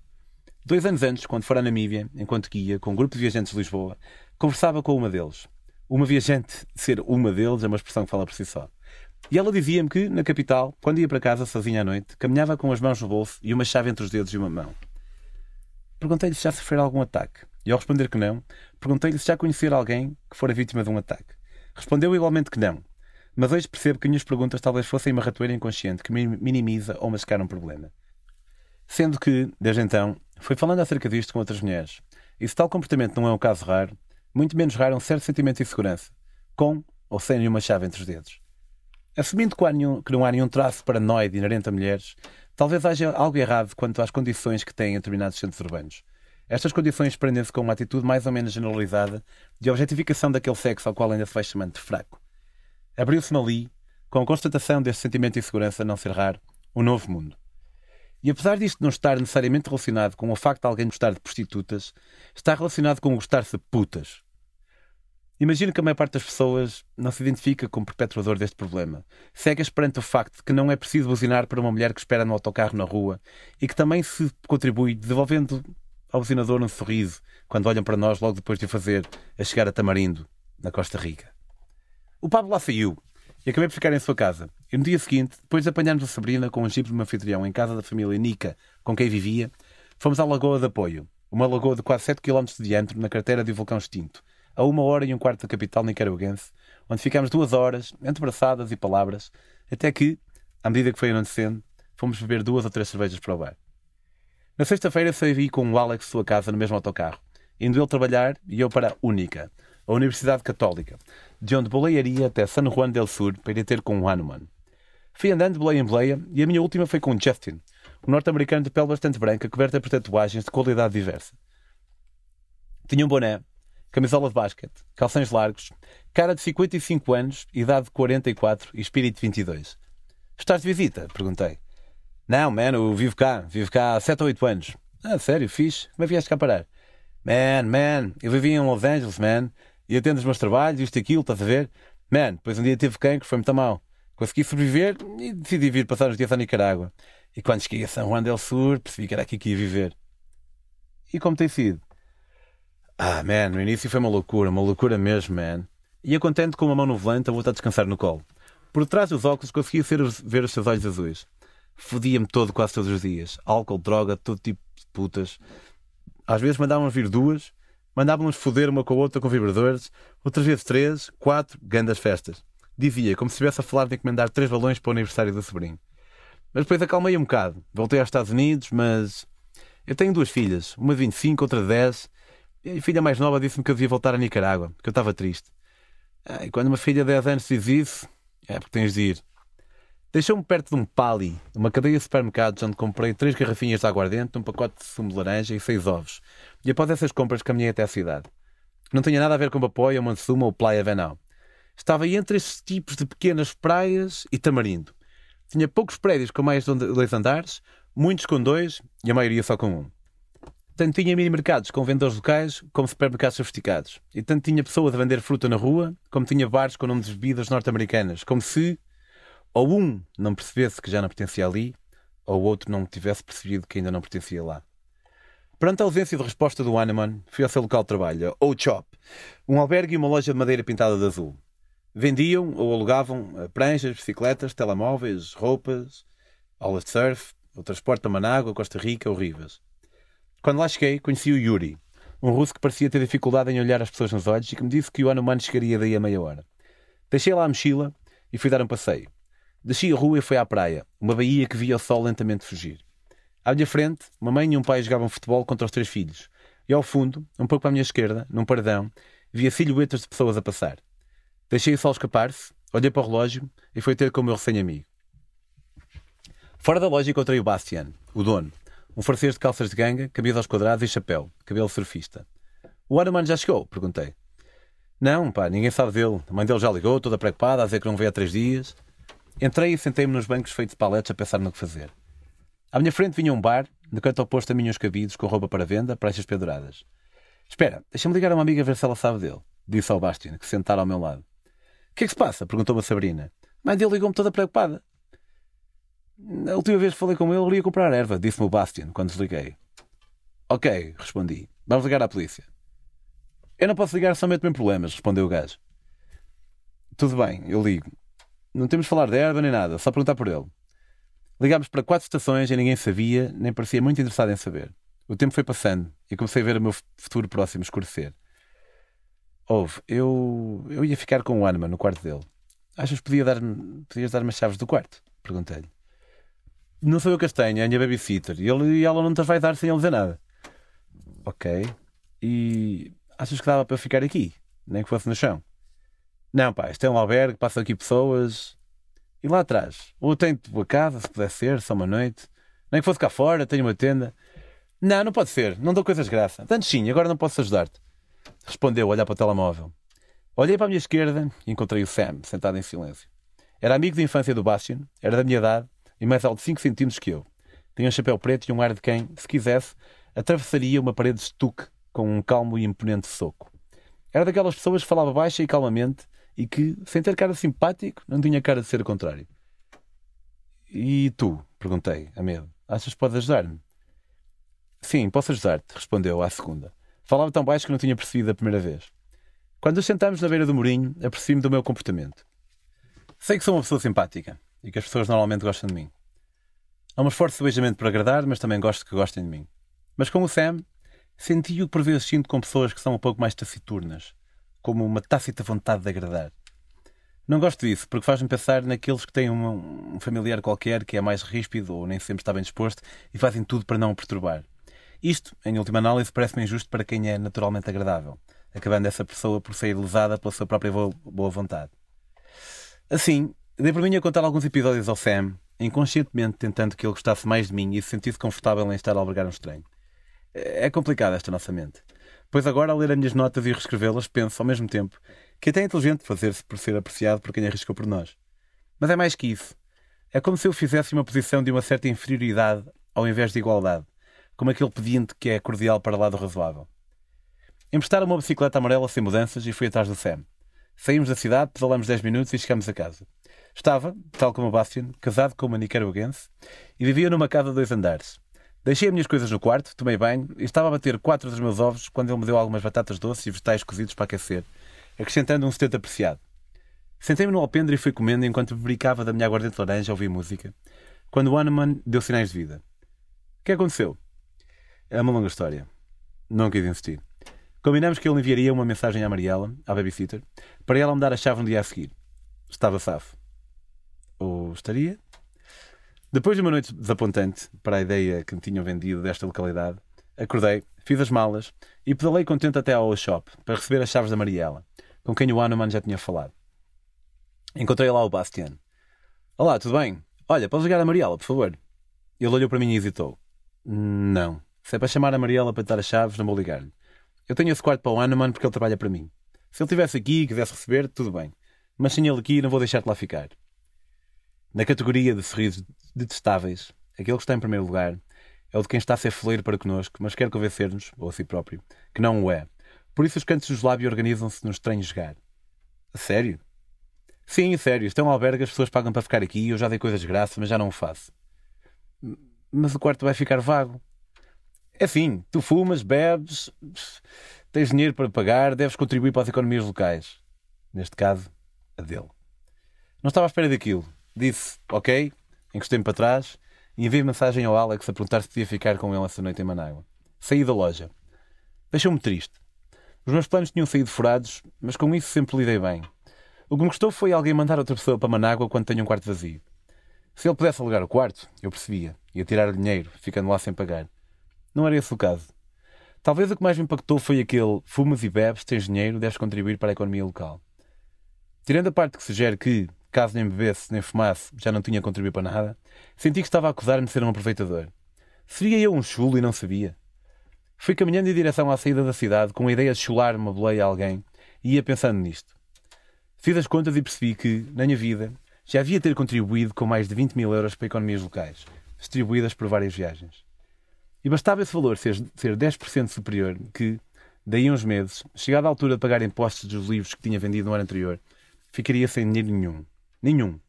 [SPEAKER 2] Dois anos antes, quando fora a Namíbia, enquanto guia, com um grupo de viajantes de Lisboa, conversava com uma deles. Uma viajante, ser uma deles é uma expressão que fala por si só. E ela dizia-me que, na capital, quando ia para casa sozinha à noite, caminhava com as mãos no bolso e uma chave entre os dedos e uma mão. Perguntei-lhe se já sofreu algum ataque. E ao responder que não, perguntei-lhe se já conhecia alguém que fora vítima de um ataque. Respondeu igualmente que não. Mas hoje percebo que minhas perguntas talvez fossem uma ratoeira inconsciente que minimiza ou mascara um problema. Sendo que, desde então, foi falando acerca disto com outras mulheres. E se tal comportamento não é um caso raro, muito menos raro é um certo sentimento de insegurança, com ou sem nenhuma chave entre os dedos. Assumindo que, nenhum, que não há nenhum traço paranoide inerente a mulheres, talvez haja algo errado quanto às condições que têm determinados centros urbanos. Estas condições prendem-se com uma atitude mais ou menos generalizada de objetificação daquele sexo ao qual ainda se vai chamando de fraco. Abriu-se-me ali, com a constatação deste sentimento de insegurança não ser raro, um novo mundo. E apesar disto não estar necessariamente relacionado com o facto de alguém gostar de prostitutas, está relacionado com gostar-se de putas. Imagino que a maior parte das pessoas não se identifica como perpetuador deste problema, cegas perante o facto de que não é preciso buzinar para uma mulher que espera no autocarro na rua e que também se contribui desenvolvendo ao buzinador um sorriso quando olham para nós logo depois de o fazer a chegar a Tamarindo, na Costa Rica. O Pablo lá saiu e acabei por ficar em sua casa. E no dia seguinte, depois de apanharmos a Sabrina com um jipe de um anfitrião em casa da família Nica, com quem vivia, fomos à Lagoa de Apoio, uma lagoa de quase 7 km de diâmetro na carteira de um vulcão extinto, a uma hora e um quarto da capital nicaragüense, onde ficámos duas horas, entre braçadas e palavras, até que, à medida que foi anoitecendo, fomos beber duas ou três cervejas para o bar. Na sexta-feira saí com o Alex sua casa no mesmo autocarro, indo ele trabalhar e eu para a Única, a Universidade Católica, de onde boleiaria até San Juan del Sur para ir ter com o Hanuman. Fui andando de boleia em boleia e a minha última foi com Justin, um norte-americano de pele bastante branca, coberta por tatuagens de qualidade diversa. Tinha um boné camisola de basquete, calções largos, cara de 55 anos, idade de 44 e espírito de 22. Estás de visita? Perguntei. Não, man, eu vivo cá. Vivo cá há 7 ou 8 anos. Ah, sério? Fiz? Como é que vieste cá parar? Man, man, eu vivia em Los Angeles, man. E atendo os meus trabalhos, isto e aquilo, estás a ver? Man, depois um dia tive cancro, foi muito mal. Consegui sobreviver e decidi vir passar uns dias à Nicarágua. E quando cheguei a São Juan del Sur, percebi que era aqui que ia viver. E como tem sido? Ah, man, no início foi uma loucura, uma loucura mesmo, man. Ia contente com uma mão no volante a voltar a descansar no colo. Por trás dos óculos conseguia ver os seus olhos azuis. Fodia-me todo quase todos os dias. Álcool, droga, todo tipo de putas. Às vezes mandavam vir duas, mandavam-nos foder uma com a outra com vibradores, outras vezes três, quatro, grandes festas. Dizia, como se estivesse a falar de encomendar três balões para o aniversário do sobrinho. Mas depois acalmei um bocado. Voltei aos Estados Unidos, mas. Eu tenho duas filhas, uma de 25, outra de 10. E a filha mais nova disse-me que eu devia voltar a Nicarágua, que eu estava triste. Ah, e quando uma filha de 10 anos diz isso, é porque tens de ir. Deixou-me perto de um Pali, uma cadeia de supermercados onde comprei três garrafinhas de aguardente, um pacote de sumo de laranja e seis ovos. E após essas compras caminhei até a cidade. Não tinha nada a ver com Bapoia, Montezuma ou Playa Venal. Estava entre esses tipos de pequenas praias e Tamarindo. Tinha poucos prédios com mais de dois andares, muitos com dois e a maioria só com um. Tanto tinha mini-mercados com vendedores locais como supermercados sofisticados. E tanto tinha pessoas a vender fruta na rua, como tinha bares com nomes de bebidas norte-americanas. Como se ou um não percebesse que já não pertencia ali, ou o outro não tivesse percebido que ainda não pertencia lá. Perante a ausência de resposta do Aneman, fui ao seu local de trabalho, ou Chop, um albergue e uma loja de madeira pintada de azul. Vendiam ou alugavam eh, pranchas, bicicletas, telemóveis, roupas, aulas de surf, o transporte a Manágua, Costa Rica ou Rivas. Quando lá cheguei, conheci o Yuri, um russo que parecia ter dificuldade em olhar as pessoas nos olhos e que me disse que o Anuman chegaria daí a meia hora. Deixei lá a mochila e fui dar um passeio. Desci a rua e fui à praia, uma baía que via o sol lentamente fugir. À minha frente, uma mãe e um pai jogavam futebol contra os três filhos. E ao fundo, um pouco para a minha esquerda, num paredão, via silhuetas de pessoas a passar. Deixei o sol escapar-se, olhei para o relógio e fui ter com o meu recém-amigo. Fora da loja encontrei o Bastian, o dono, um francês de calças de ganga, camisa aos quadrados e chapéu, cabelo surfista. O Anuman já chegou? Perguntei. Não, pá, ninguém sabe dele. A mãe dele já ligou, toda preocupada, a dizer que não veio há três dias. Entrei e sentei-me nos bancos feitos de paletes a pensar no que fazer. À minha frente vinha um bar, no canto oposto a mim uns cabidos com roupa para venda, pranchas penduradas. Espera, deixa-me ligar a uma amiga a ver se ela sabe dele, disse ao Bastian, que sentara ao meu lado. O que é que se passa? perguntou-me a Sabrina. A mãe dele ligou-me toda preocupada. A última vez que falei com ele, ele ia comprar erva, disse-me o Bastian, quando desliguei. Ok, respondi. Vamos ligar à polícia. Eu não posso ligar, só meto-me em problemas, respondeu o gajo. Tudo bem, eu ligo. Não temos de falar de erva nem nada, só perguntar por ele. Ligámos para quatro estações e ninguém sabia, nem parecia muito interessado em saber. O tempo foi passando e comecei a ver o meu futuro próximo escurecer. Houve, eu, eu ia ficar com o Anima no quarto dele. Achas que podia dar podias dar-me as chaves do quarto? Perguntei-lhe. Não sou eu que tenho, é a minha babysitter. E, ele, e ela não te vai dar sem ele dizer nada. Ok. E achas que dava para eu ficar aqui? Nem que fosse no chão? Não, pá, isto é um albergue, passam aqui pessoas. E lá atrás? Ou tenho tua casa, se puder ser, só uma noite. Nem que fosse cá fora, tenho uma tenda. Não, não pode ser, não dou coisas de graça. Antes sim, agora não posso ajudar-te. Respondeu, a olhar para o telemóvel. Olhei para a minha esquerda e encontrei o Sam, sentado em silêncio. Era amigo de infância do Bastian, era da minha idade e mais alto de 5 centímetros que eu. Tinha um chapéu preto e um ar de quem, se quisesse, atravessaria uma parede de estuque com um calmo e imponente soco. Era daquelas pessoas que falava baixa e calmamente e que, sem ter cara simpático, não tinha cara de ser o contrário. E tu? perguntei, a medo. Achas que podes ajudar-me? Sim, posso ajudar-te, respondeu à segunda. Falava tão baixo que não tinha percebido a primeira vez. Quando nos sentámos na beira do morinho, apercebi-me do meu comportamento. Sei que sou uma pessoa simpática e que as pessoas normalmente gostam de mim. Não me esforço beijamente por agradar, mas também gosto que gostem de mim. Mas como o Sam, senti-o que por vezes sinto com pessoas que são um pouco mais taciturnas, como uma tácita vontade de agradar. Não gosto disso, porque faz-me pensar naqueles que têm um, familiar qualquer que é mais ríspido ou nem sempre está bem disposto e fazem tudo para não o perturbar. Isto, em última análise, parece-me injusto para quem é naturalmente agradável, acabando essa pessoa por sair lesada pela sua própria boa vontade. Assim, dei por mim a contar alguns episódios ao Sam, inconscientemente tentando que ele gostasse mais de mim e se sentisse confortável em estar a albergar um estranho. É complicado esta nossa mente. Pois agora, a ler as minhas notas e reescrevê-las, penso, ao mesmo tempo, que até é inteligente fazer-se por ser apreciado por quem arriscou por nós. Mas é mais que isso. É como se eu fizesse uma posição de uma certa inferioridade ao invés de igualdade, como aquele pedinte que é cordial para lá do razoável. Emprestaram uma bicicleta amarela sem mudanças e fui atrás do Sam. Saímos da cidade, pedalamos 10 minutos e chegamos a casa. Estava, tal como o Bastian, casado com uma nicaragüense e vivia numa casa de dois andares. Deixei as minhas coisas no quarto, tomei banho e estava a bater quatro dos meus ovos quando ele me deu algumas batatas doces e vegetais cozidos para aquecer, acrescentando um setento apreciado. Sentei-me no alpendre e fui comendo enquanto brincava da minha aguardente laranja a ouvir música, quando o Hanuman deu sinais de vida. O que aconteceu? É uma longa história. Não quis insistir. Combinamos que ele enviaria uma mensagem à Mariela, à babysitter, para ela me dar a chave no dia a seguir. Estava safo. Ou estaria? Depois de uma noite desapontante para a ideia que me tinham vendido desta localidade, acordei, fiz as malas e pedalei contente até ao shop para receber as chaves da Mariela, com quem o Hanuman já tinha falado. Encontrei lá o Bastian. Olá, tudo bem? Olha, podes ligar a Mariela, por favor? Ele olhou para mim e hesitou. Não. Se é para chamar a Mariela para dar as chaves, não vou ligar-lhe. Eu tenho esse quarto para o Hanuman porque ele trabalha para mim. Se ele estivesse aqui e quisesse receber, tudo bem. Mas sem ele aqui, não vou deixar-te lá ficar. Na categoria de sorrisos detestáveis, aquele que está em primeiro lugar é o de quem está a ser foleiro para connosco, mas quer convencer-nos, ou a si próprio, que não o é. Por isso os cantos dos lábios organizam-se num estranho jogar. A sério? Sim, a sério. Estão é albergue, as pessoas pagam para ficar aqui, eu já dei coisas de graça, mas já não o faço. Mas o quarto vai ficar vago. É assim, tu fumas, bebes, tens dinheiro para pagar, deves contribuir para as economias locais. Neste caso, a dele. Não estava à espera daquilo. Disse, ok, encostei-me para trás e enviei mensagem ao Alex a perguntar se podia ficar com ele essa noite em Manágua. Saí da loja. Deixou-me triste. Os meus planos tinham saído furados, mas com isso sempre lidei bem. O que me gostou foi alguém mandar outra pessoa para Manágua quando tenho um quarto vazio. Se ele pudesse alugar o quarto, eu percebia. Ia tirar dinheiro, ficando lá sem pagar. Não era esse o caso. Talvez o que mais me impactou foi aquele fumas e bebes, tens dinheiro, deves contribuir para a economia local. Tirando a parte que sugere que, caso nem bebesse nem fumasse, já não tinha contribuído para nada, senti que estava a acusar-me de ser um aproveitador. Seria eu um chulo e não sabia? Fui caminhando em direção à saída da cidade com a ideia de chular uma boleia a alguém e ia pensando nisto. Fiz as contas e percebi que, na minha vida, já havia ter contribuído com mais de 20 mil euros para economias locais, distribuídas por várias viagens. E bastava esse valor ser, ser 10% superior que, daí uns meses, chegada a altura de pagar impostos dos livros que tinha vendido no ano anterior, ficaria sem dinheiro nenhum. Nenhum.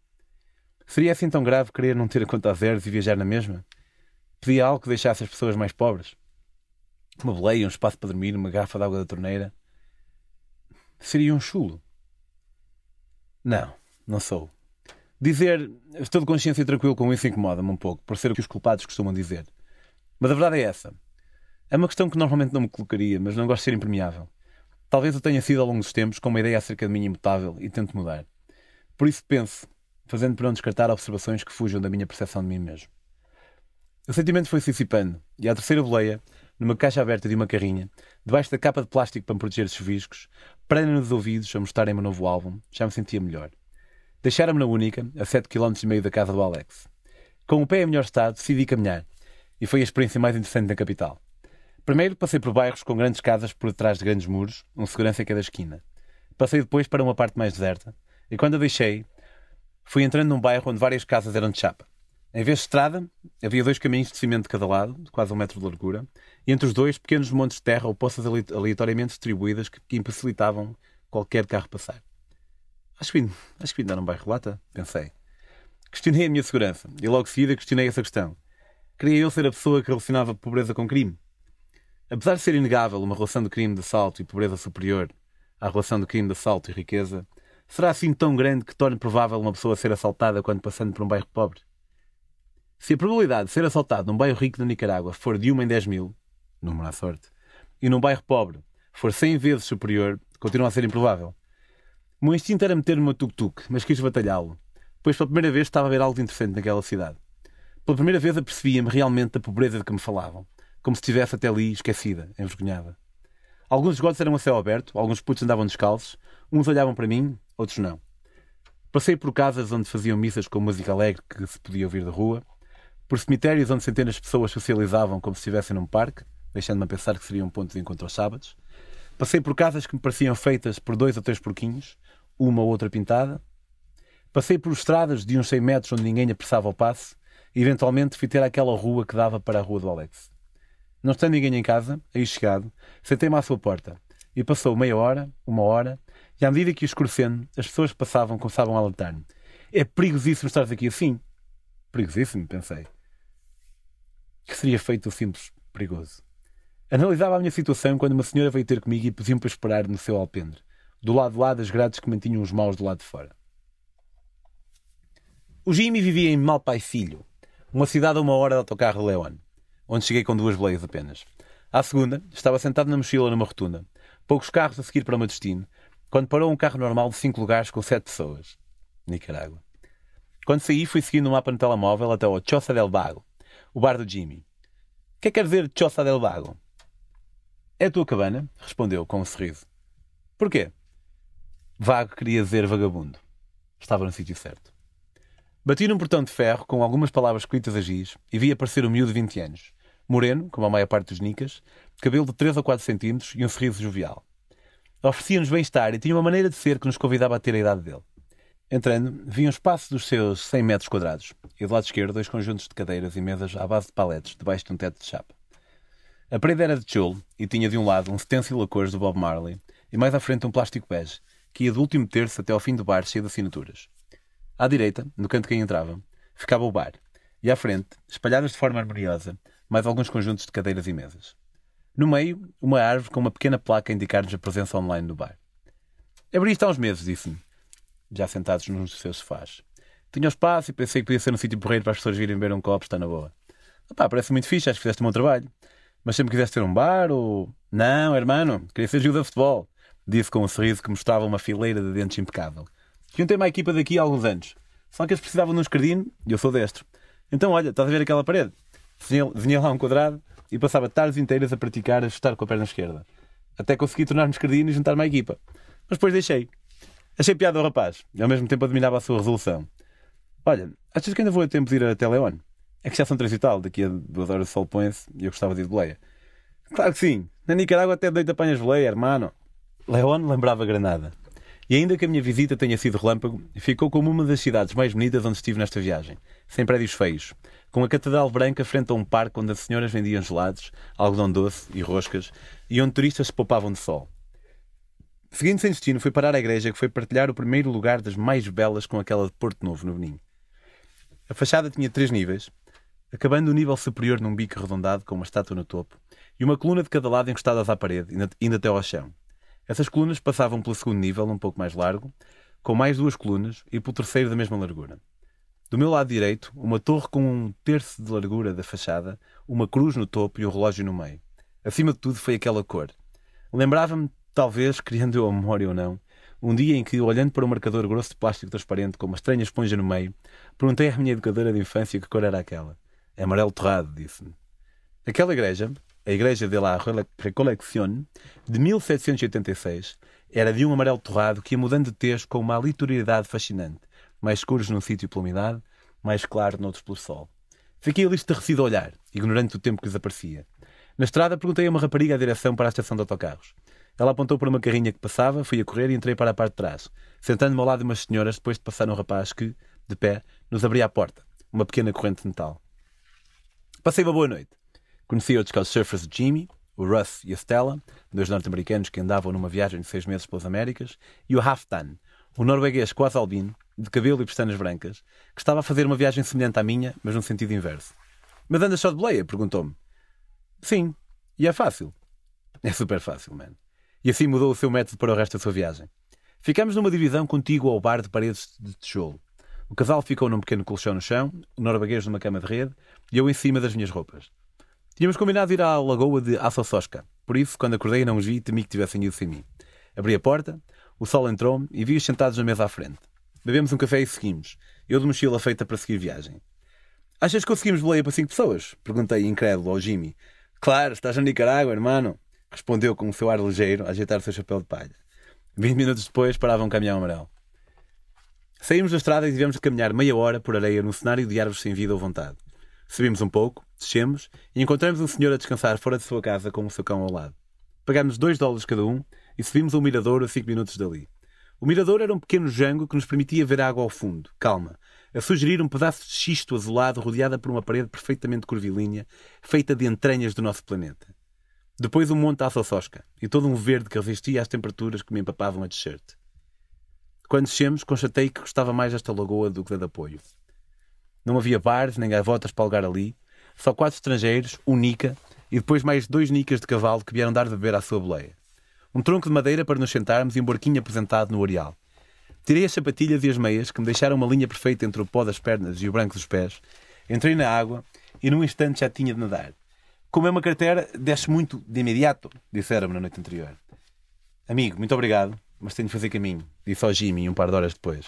[SPEAKER 2] Seria assim tão grave querer não ter a conta a zeros e viajar na mesma? Pedia algo que deixasse as pessoas mais pobres? Uma boleia, um espaço para dormir, uma garrafa de água da torneira? Seria um chulo? Não, não sou. Dizer estou de consciência tranquilo com isso incomoda-me um pouco, por ser o que os culpados costumam dizer. Mas a verdade é essa. É uma questão que normalmente não me colocaria, mas não gosto de ser impermeável. Talvez eu tenha sido ao longo dos tempos com uma ideia acerca de mim imutável e tento mudar. Por isso penso, fazendo para não descartar observações que fujam da minha percepção de mim mesmo. O sentimento foi se dissipando, e à terceira boleia, numa caixa aberta de uma carrinha, debaixo da capa de plástico para me proteger dos chuviscos, prenda nos ouvidos a mostrarem meu novo álbum, já me sentia melhor. Deixaram-me na única, a 7 km e meio da casa do Alex. Com o pé em melhor estado, decidi caminhar, e foi a experiência mais interessante na capital. Primeiro passei por bairros com grandes casas por detrás de grandes muros, um segurança em cada esquina. Passei depois para uma parte mais deserta, e quando a deixei, fui entrando num bairro onde várias casas eram de chapa. Em vez de estrada, havia dois caminhos de cimento de cada lado, de quase um metro de largura, e entre os dois pequenos montes de terra ou poças aleatoriamente distribuídas que, que impossibilitavam qualquer carro passar. Acho que, acho que ainda era um bairro lata, pensei. Questionei a minha segurança e logo seguida questionei essa questão. Queria eu ser a pessoa que relacionava pobreza com crime? Apesar de ser inegável uma relação de crime de assalto e pobreza superior à relação de crime de assalto e riqueza, será assim tão grande que torne provável uma pessoa ser assaltada quando passando por um bairro pobre? Se a probabilidade de ser assaltado num bairro rico da Nicarágua for de 1 em 10 mil, número à sorte, e num bairro pobre for 100 vezes superior, continua a ser improvável. O meu instinto era meter-me no tuk-tuk, mas quis batalhá-lo, pois pela primeira vez estava a ver algo interessante naquela cidade. Pela primeira vez apercebia-me realmente da pobreza de que me falavam, como se estivesse até ali esquecida, envergonhada. Alguns esgotos eram a céu aberto, alguns putos andavam descalços, uns olhavam para mim, outros não. Passei por casas onde faziam missas com música alegre que se podia ouvir da rua, por cemitérios onde centenas de pessoas socializavam como se estivessem num parque, deixando-me a pensar que seria um ponto de encontro aos sábados, Passei por casas que me pareciam feitas por dois ou três porquinhos, uma ou outra pintada. Passei por estradas de uns 100 metros onde ninguém apressava o passe e eventualmente fui ter aquela rua que dava para a rua do Alex. Não estando ninguém em casa, aí chegado, sentei-me à sua porta e passou meia hora, uma hora, e à medida que ia escurecendo, as pessoas passavam começavam a alertar-me. É perigosíssimo estar aqui assim. Perigosíssimo, pensei. Que seria feito o simples perigoso? Analisava a minha situação quando uma senhora veio ter comigo e pediu-me para esperar no seu alpendre, do lado lá das grades que mantinham os maus do lado de fora. O Jimmy vivia em Malpai Filho, uma cidade a uma hora de autocarro de León, onde cheguei com duas boleias apenas. À segunda, estava sentado na mochila numa rotunda, poucos carros a seguir para o meu destino, quando parou um carro normal de cinco lugares com sete pessoas. Nicarágua. Quando saí, fui seguindo o mapa no telemóvel até ao Choça del Vago, o bar do Jimmy. O que é que quer dizer Choça del Vago? É a tua cabana? Respondeu com um sorriso. Porquê? Vago queria dizer vagabundo. Estava no sítio certo. Bati num portão de ferro com algumas palavras escritas a giz e vi aparecer um miúdo de 20 anos. Moreno, como a maior parte dos nicas, cabelo de 3 ou 4 centímetros e um sorriso jovial. Oferecia-nos bem-estar e tinha uma maneira de ser que nos convidava a ter a idade dele. Entrando, vi um espaço dos seus 100 metros quadrados e do lado esquerdo dois conjuntos de cadeiras e mesas à base de paletes debaixo de um teto de chapa. A parede era de tijolo e tinha de um lado um stencil a cores do Bob Marley e mais à frente um plástico bege que ia do último terço até ao fim do bar cheio de assinaturas. À direita, no canto que entrava, ficava o bar, e à frente, espalhadas de forma harmoniosa, mais alguns conjuntos de cadeiras e mesas. No meio, uma árvore com uma pequena placa a indicar-nos a presença online do bar. Abri isto há uns meses, disse-me, já sentados num dos seus sofás. Tinha o espaço e pensei que podia ser um sítio porreiro para as pessoas virem beber um copo, está na boa. Opá, parece muito fixe, acho que fizeste um bom trabalho. Mas sempre quiseste ter um bar ou. Não, hermano, queria ser jogador de futebol, disse com um sorriso que mostrava uma fileira de dentes impecável. Juntei-me à equipa daqui há alguns anos. Só que eles precisavam de um escardino e eu sou destro. Então, olha, estás a ver aquela parede? Vinha lá um quadrado e passava tardes inteiras a praticar a chutar com a perna esquerda. Até consegui tornar-me escardino e juntar-me à equipa. Mas depois deixei. Achei piada ao rapaz e ao mesmo tempo admirava a sua resolução. Olha, achas que ainda vou a tempo de ir até León? É que já são três e tal, daqui a duas horas o sol põe-se e eu gostava de ir de boleia. Claro que sim. Na Nicarágua até de noite apanhas boleia, hermano. León lembrava Granada. E ainda que a minha visita tenha sido relâmpago, ficou como uma das cidades mais bonitas onde estive nesta viagem, sem prédios feios, com a Catedral Branca frente a um parque onde as senhoras vendiam gelados, algodão doce e roscas, e onde turistas se poupavam de sol. Seguindo sem destino, fui parar à igreja que foi partilhar o primeiro lugar das mais belas com aquela de Porto Novo, no Beninho. A fachada tinha três níveis, acabando o nível superior num bico arredondado com uma estátua no topo, e uma coluna de cada lado encostadas à parede, indo até ao chão. Essas colunas passavam pelo segundo nível, um pouco mais largo, com mais duas colunas, e pelo terceiro da mesma largura. Do meu lado direito, uma torre com um terço de largura da fachada, uma cruz no topo e um relógio no meio. Acima de tudo foi aquela cor. Lembrava-me, talvez, criando eu a memória ou não, um dia em que, olhando para um marcador grosso de plástico transparente com uma estranha esponja no meio, perguntei à minha educadora de infância que cor era aquela. Amarelo torrado, disse-me. Aquela igreja, a Igreja de la Recolección, de 1786, era de um amarelo torrado que ia mudando de tez com uma aleatoriedade fascinante, mais escuros num sítio pela umidade, mais claro noutros pelo sol. Fiquei ali estarrecido a olhar, ignorante do tempo que desaparecia. Na estrada perguntei a uma rapariga a direção para a estação de autocarros. Ela apontou para uma carrinha que passava, fui a correr e entrei para a parte de trás, sentando-me ao lado de umas senhoras depois de passar um rapaz que, de pé, nos abria a porta, uma pequena corrente de metal. Passei uma boa noite. Conheci outros couchsurfers de Jimmy, o Russ e a Stella, dois norte-americanos que andavam numa viagem de seis meses pelas Américas, e o Halfdan, um norueguês quase albino, de cabelo e pestanas brancas, que estava a fazer uma viagem semelhante à minha, mas num sentido inverso. Mas andas só de boleia? perguntou-me. Sim. E é fácil? É super fácil, man. E assim mudou o seu método para o resto da sua viagem. Ficamos numa divisão contígua ao bar de paredes de tijolo. O casal ficou num pequeno colchão no chão, o norueguês numa cama de rede e eu em cima das minhas roupas. Tínhamos combinado ir à lagoa de Assososca, por isso, quando acordei não os vi, temi que tivessem ido sem mim. Abri a porta, o sol entrou e vi-os sentados na mesa à frente. Bebemos um café e seguimos. Eu de mochila feita para seguir viagem. Achas que conseguimos boleia para cinco pessoas? Perguntei incrédulo ao Jimmy. Claro, estás na Nicarágua, hermano. Respondeu com o seu ar ligeiro a ajeitar o seu chapéu de palha. Vinte minutos depois parava um caminhão amarelo. Saímos da estrada e tivemos de caminhar meia hora por areia num cenário de árvores sem vida ou vontade. Subimos um pouco, descemos e encontramos um senhor a descansar fora de sua casa com o seu cão ao lado. pagámos 2 dólares cada um e subimos ao mirador a 5 minutos dali. O mirador era um pequeno jango que nos permitia ver água ao fundo, calma, a sugerir um pedaço de xisto azulado rodeada por uma parede perfeitamente curvilínea, feita de entranhas do nosso planeta. Depois um monte à sossosca e todo um verde que resistia às temperaturas que me empapavam a t-shirt. Quando descemos, constatei que gostava mais desta lagoa do que da de apoio. Não havia bares nem gavotas para alugar ali, só quatro estrangeiros, um nica e depois mais dois nicas de cavalo que vieram dar de beber à sua boleia. Um tronco de madeira para nos sentarmos e um barquinho apresentado no areal. Tirei as sapatilhas e as meias, que me deixaram uma linha perfeita entre o pó das pernas e o branco dos pés. Entrei na água e num instante já tinha de nadar. Como é uma carteira, desce muito de imediato, disseram-me na noite anterior. Amigo, muito obrigado, mas tenho de fazer caminho, disse ao Jimmy um par de horas depois.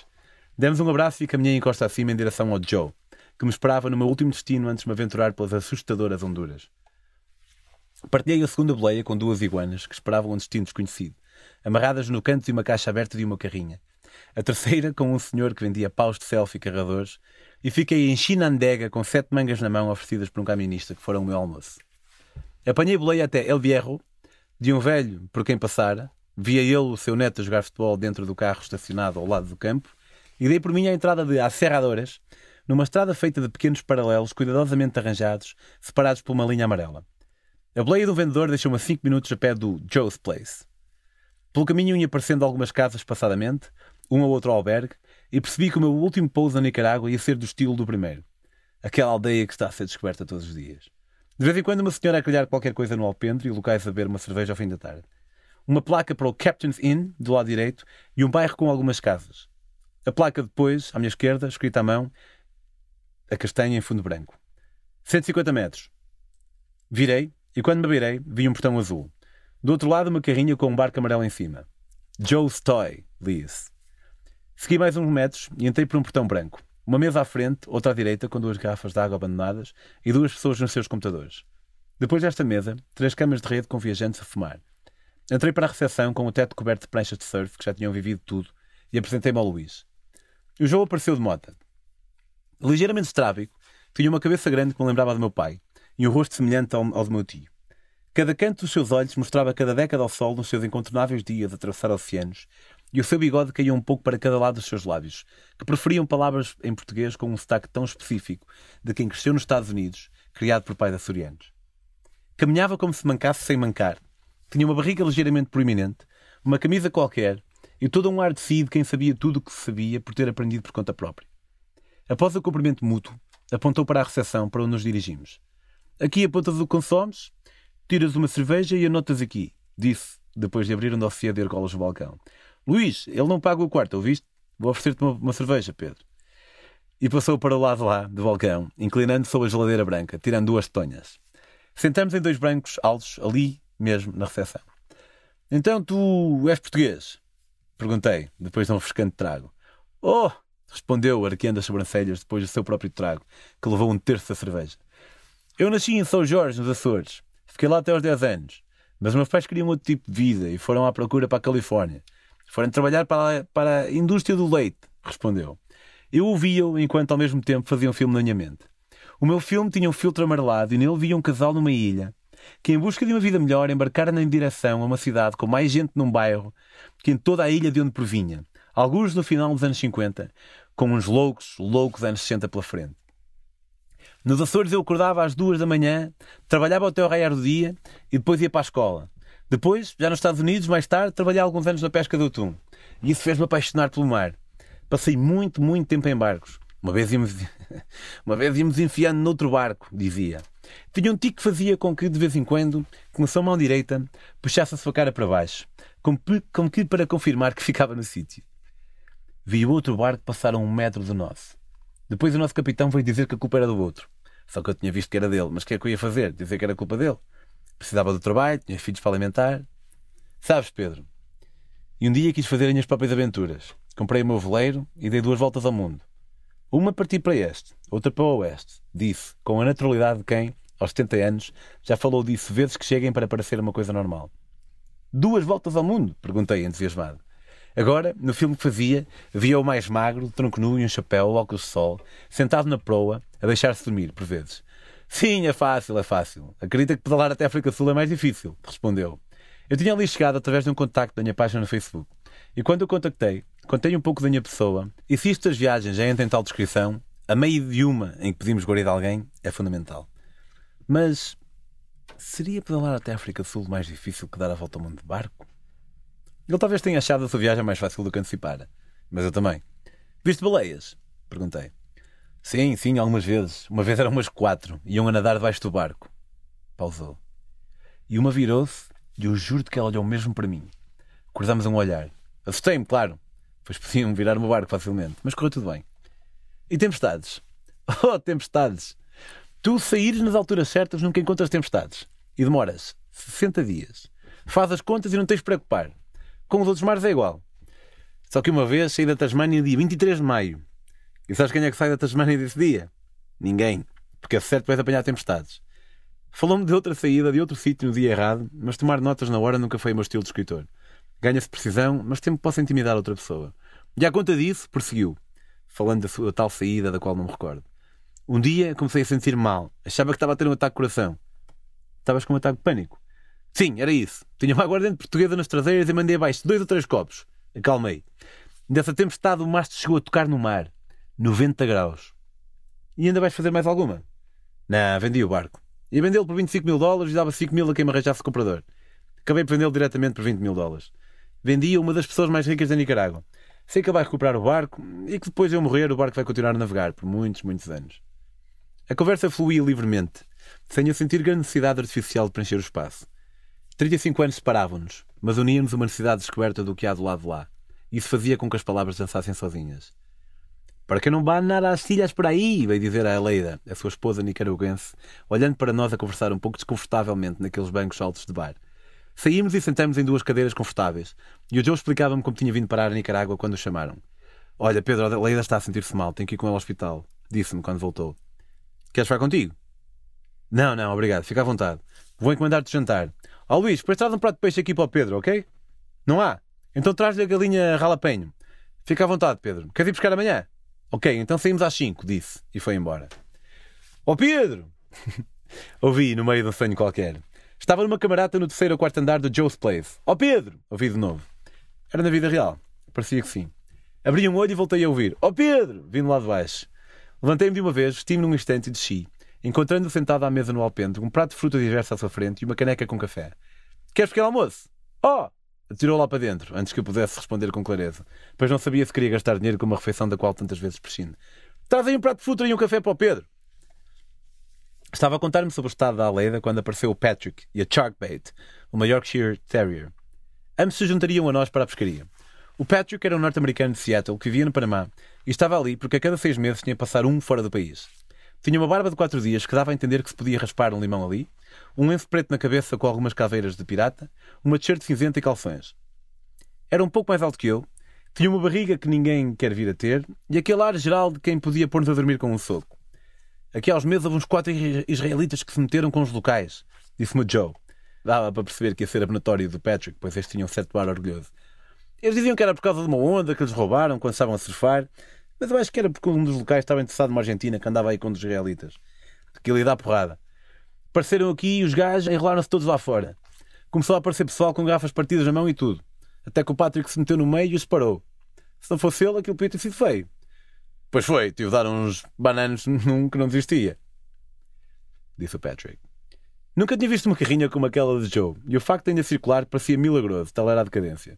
[SPEAKER 2] Demos um abraço e caminhei em costa acima em direção ao Joe, que me esperava no meu último destino antes de me aventurar pelas assustadoras Honduras. Partilhei a segunda boleia com duas iguanas que esperavam um destino desconhecido, amarradas no canto de uma caixa aberta de uma carrinha. A terceira com um senhor que vendia paus de selfie e carregadores, e fiquei em Chinandega com sete mangas na mão oferecidas por um camionista que foram o meu almoço. Apanhei boleia até El Vierro, de um velho por quem passara, via ele o seu neto a jogar futebol dentro do carro estacionado ao lado do campo, e dei por mim a entrada de Acerradores, numa estrada feita de pequenos paralelos cuidadosamente arranjados, separados por uma linha amarela. A boleia do vendedor deixou-me a 5 minutos a pé do Joe's Place. Pelo caminho ia aparecendo algumas casas passadamente, um ou outro albergue, e percebi que o meu último pouso na Nicarágua ia ser do estilo do primeiro. Aquela aldeia que está a ser descoberta todos os dias. De vez em quando uma senhora a calhar qualquer coisa no alpendre e locais a beber uma cerveja ao fim da tarde. Uma placa para o Captain's Inn, do lado direito, e um bairro com algumas casas. A placa depois, à minha esquerda, escrita à mão, a castanha em fundo branco. 150 metros. Virei, e quando me virei, vi um portão azul. Do outro lado, uma carrinha com um barco amarelo em cima. Joe's Toy, li-se. Segui mais uns metros e entrei por um portão branco. Uma mesa à frente, outra à direita, com duas garrafas de água abandonadas e duas pessoas nos seus computadores. Depois desta mesa, três camas de rede com viajantes a fumar. Entrei para a recepção com o teto coberto de pranchas de surf que já tinham vivido tudo e apresentei-me ao Luís. O João apareceu de mota ligeiramente estrábico, tinha uma cabeça grande que me lembrava do meu pai e um rosto semelhante ao, ao do meu tio. Cada canto dos seus olhos mostrava cada década ao sol nos seus incontornáveis dias a atravessar oceanos, e o seu bigode caía um pouco para cada lado dos seus lábios, que preferiam palavras em português com um sotaque tão específico de quem cresceu nos Estados Unidos, criado por pai de açorianos. Caminhava como se mancasse sem mancar. Tinha uma barriga ligeiramente proeminente, uma camisa qualquer e todo um ar de si de quem sabia tudo o que se sabia por ter aprendido por conta própria. Após o cumprimento mútuo, apontou para a recepção para onde nos dirigimos. Aqui apontas o que consomes, tiras uma cerveja e anotas aqui, disse, depois de abrir um dossiê de argolas no balcão. Luís, ele não paga o quarto, ouviste? Vou oferecer-te uma, uma, cerveja, Pedro. E passou para o lado lá, do balcão, inclinando sobre a geladeira branca, tirando duas tonhas. Sentamos em dois brancos altos, ali mesmo, na recepção. Então tu és português? Perguntei, depois de um refrescante trago. Oh, Respondeu, arqueando as sobrancelhas depois do seu próprio trago, que levou um terço da cerveja. Eu nasci em São Jorge, nos Açores. Fiquei lá até aos 10 anos. Mas meus pais queriam outro tipo de vida e foram à procura para a Califórnia. Foram trabalhar para a, para a indústria do leite, respondeu. Eu ouvia-o enquanto ao mesmo tempo fazia um filme na minha mente. O meu filme tinha um filtro amarelado e nele via um casal numa ilha que, em busca de uma vida melhor, embarcaram em direção a uma cidade com mais gente num bairro que em toda a ilha de onde provinha. Alguns no final dos anos 50, com uns loucos, loucos anos 60 pela frente. Nos Açores eu acordava às duas da manhã, trabalhava até ao raiar do dia e depois ia para a escola. Depois, já nos Estados Unidos, mais tarde, trabalhei alguns anos na pesca do atum. E isso fez-me apaixonar pelo mar. Passei muito, muito tempo em barcos. Uma vez íamos, uma vez íamos enfiando noutro barco, dizia. Tinha um tico que fazia com que, de vez em quando, com a sua mão direita, puxasse a sua cara para baixo, como, como que para confirmar que ficava no sítio. Vi o outro barco passar a um metro do nosso. Depois o nosso capitão veio dizer que a culpa era do outro. Só que eu tinha visto que era dele. Mas o que é que eu ia fazer? Dizer que era culpa dele? Precisava do trabalho, tinha filhos para alimentar. Sabes, Pedro? E um dia quis fazer as minhas próprias aventuras. Comprei o meu veleiro e dei duas voltas ao mundo. Uma parti para este, outra para o oeste. Disse, com a naturalidade de quem, aos 70 anos, já falou disso vezes que cheguem para parecer uma coisa normal. Duas voltas ao mundo? Perguntei, entusiasmado. Agora, no filme que fazia, via o mais magro, de tronco nu e um chapéu, óculos de sol, sentado na proa, a deixar-se dormir, por vezes. Sim, é fácil, é fácil. Acredita que pedalar até a África Sul é mais difícil, respondeu. Eu tinha ali chegado através de um contacto da minha página no Facebook. E quando eu contactei, contei um pouco da minha pessoa. E se estas viagens já entram em tal descrição, a meio de uma em que pedimos guarida a alguém é fundamental. Mas seria pedalar até a África Sul mais difícil que dar a volta ao mundo de barco? Ele talvez tenha achado a sua viagem mais fácil do que antecipara. Mas eu também. Viste baleias? Perguntei. Sim, sim, algumas vezes. Uma vez eram umas quatro. Iam a nadar debaixo do barco. Pausou. E uma virou-se e eu juro que ela olhou mesmo para mim. Cruzámos um olhar. Assustei-me, claro. Pois podiam virar o barco facilmente. Mas correu tudo bem. E tempestades? Oh, tempestades! Tu saíres nas alturas certas nunca encontras tempestades. E demoras 60 dias. Faz as contas e não tens de preocupar. Com os outros mares é igual. Só que uma vez saí da Tasmânia dia 23 de maio. E sabes quem é que sai da Tasmânia desse dia? Ninguém. Porque é certo vais apanhar tempestades. Falou-me de outra saída, de outro sítio no dia errado, mas tomar notas na hora nunca foi o meu estilo de escritor. Ganha-se precisão, mas sempre posso intimidar outra pessoa. E à conta disso, prosseguiu, falando da sua tal saída da qual não me recordo. Um dia comecei a sentir mal. Achava que estava a ter um ataque de coração. Estavas com um ataque de pânico? Sim, era isso. Tinha uma aguardente portuguesa nas traseiras e mandei abaixo dois ou três copos. Acalmei. Dessa tempestade o mastro chegou a tocar no mar. 90 graus. E ainda vais fazer mais alguma? Não, vendi o barco. Ia vendê-lo por 25 mil dólares e dava 5 mil a quem me arranjasse comprador. Acabei por vendê-lo diretamente por 20 mil dólares. Vendi a uma das pessoas mais ricas da Nicarágua. Sei que ele vai recuperar o barco e que depois de eu morrer o barco vai continuar a navegar por muitos, muitos anos. A conversa fluía livremente, sem eu sentir grande necessidade artificial de preencher o espaço. 35 anos separavam-nos, mas uníamos uma necessidade descoberta do que há do lado de lá. Isso fazia com que as palavras dançassem sozinhas. Para que não vá nada às filhas por aí, veio dizer a Aleida, a sua esposa nicaragüense, olhando para nós a conversar um pouco desconfortavelmente naqueles bancos altos de bar. Saímos e sentamos em duas cadeiras confortáveis, e o Joe explicava-me como tinha vindo parar a Nicarágua quando o chamaram. Olha, Pedro, a Aleida está a sentir-se mal, tem que ir com ela ao hospital, disse-me quando voltou. Queres ficar contigo? Não, não, obrigado, fica à vontade. Vou encomendar-te jantar. Ó oh, Luís, depois traz um prato de peixe aqui para o Pedro, ok? Não há? Então traz-lhe a galinha ralapenho. Fica à vontade, Pedro. Queres ir buscar amanhã? Ok, então saímos às 5, disse, e foi embora. Ó oh, Pedro! Ouvi no meio de um sonho qualquer. Estava numa camarata no terceiro ou quarto andar do Joe's Place. Ó oh, Pedro! Ouvi de novo. Era na vida real. Parecia que sim. Abri um olho e voltei a ouvir. Ó oh, Pedro! Vindo lá de baixo. Levantei-me de uma vez, vesti-me num instante e desci, encontrando-o sentado à mesa no alpendre, um prato de fruta diversa à sua frente e uma caneca com café. Queres pequeno almoço? Oh! Atirou lá para dentro, antes que eu pudesse responder com clareza, pois não sabia se queria gastar dinheiro com uma refeição da qual tantas vezes prescinde. Traz aí um prato de fruta e um café para o Pedro. Estava a contar-me sobre o estado da Aleida quando apareceu o Patrick e a Sharkbait, uma Yorkshire Terrier. Ambos se juntariam a nós para a pescaria. O Patrick era um norte-americano de Seattle que vivia no Panamá e estava ali porque a cada seis meses tinha a passar um fora do país. Tinha uma barba de quatro dias que dava a entender que se podia raspar um limão ali, um lenço preto na cabeça com algumas caveiras de pirata, uma t-shirt cinzenta e calções. Era um pouco mais alto que eu, tinha uma barriga que ninguém quer vir a ter e aquele ar geral de quem podia pôr-nos a dormir com um soco. Aqui aos meses houve uns quatro israelitas que se meteram com os locais, disse-me Joe. Dava para perceber que ia ser abonatório do Patrick, pois este tinha um certo bar orgulhoso. Eles diziam que era por causa de uma onda que eles roubaram quando estavam a surfar, mas eu acho que era porque um dos locais estava interessado numa Argentina que andava aí com os israelitas. Ele ia dar porrada. Apareceram aqui e os gajos enrolaram-se todos lá fora. Começou a aparecer pessoal com garrafas partidas na mão e tudo. Até que o Patrick se meteu no meio e os parou. Se não fosse ele, aquilo podia ter sido feio. Pois foi, tive de dar uns bananos num que não desistia. Disse o Patrick. Nunca tinha visto uma carrinha como aquela de Joe, e o facto de ainda circular parecia milagroso, tal era a decadência.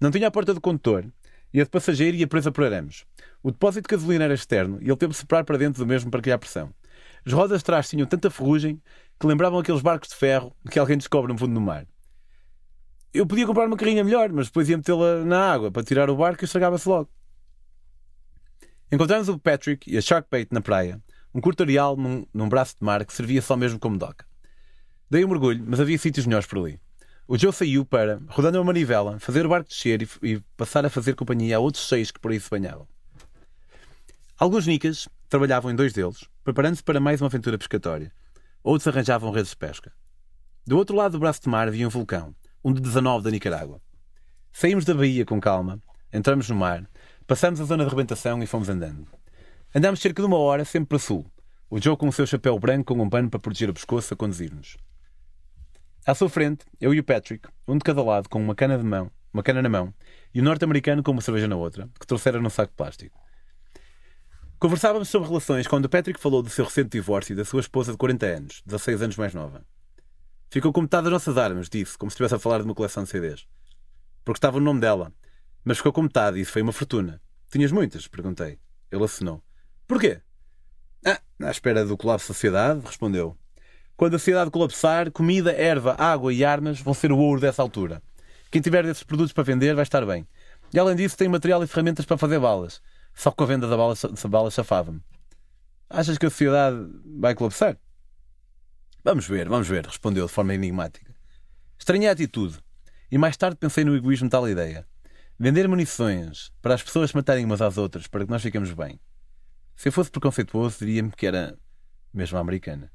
[SPEAKER 2] Não tinha a porta do condutor, e a de passageiro ia presa por arames. O depósito de gasolina era externo, e ele teve de separar para dentro do mesmo para criar pressão. As rodas de trás tinham tanta ferrugem que lembravam aqueles barcos de ferro que alguém descobre no fundo do mar. Eu podia comprar uma carrinha melhor, mas depois ia metê-la na água para tirar o barco e estragava-se logo. Encontramos o Patrick e a Sharkbait na praia, um curto areal num, num braço de mar que servia só mesmo como doca. Dei um mergulho, mas havia sítios melhores por ali. O Joe saiu para, rodando uma manivela, fazer o barco descer e, e passar a fazer companhia a outros seis que por aí se banhavam. Alguns nicas trabalhavam em dois deles, preparando-se para mais uma aventura pescatória. Outros arranjavam redes de pesca. Do outro lado do braço de mar havia um vulcão, um de 19 da Nicarágua. Saímos da baía com calma, entramos no mar, passamos a zona de rebentação e fomos andando. Andámos cerca de uma hora, sempre para sul. O Joe com o seu chapéu branco com um pano para proteger o pescoço a conduzir-nos. À sua frente, eu e o Patrick, um de cada lado com uma cana de mão, uma cana na mão, e o norte-americano com uma cerveja na outra, que trouxera num saco plástico. Conversávamos sobre relações quando o Patrick falou do seu recente divórcio e da sua esposa de 40 anos, 16 anos mais nova. Ficou com metade das nossas armas, disse, como se estivesse a falar de uma coleção de CDs. Porque estava o nome dela. Mas ficou com metade e isso foi uma fortuna. Tinhas muitas? Perguntei. Ele assinou. Porquê? Ah, à espera do colapso da sociedade, respondeu. Quando a sociedade colapsar, comida, erva, água e armas vão ser o ouro dessa altura. Quem tiver desses produtos para vender vai estar bem. E além disso, tem material e ferramentas para fazer balas. Só com a venda da bala, da bala chafava-me. Achas que a sociedade vai colapsar? Vamos ver, vamos ver, respondeu de forma enigmática. Estranhei a atitude. E mais tarde pensei no egoísmo de tal ideia. Vender munições para as pessoas matarem umas às outras para que nós fiquemos bem. Se eu fosse preconceituoso, diria-me que era mesmo americana.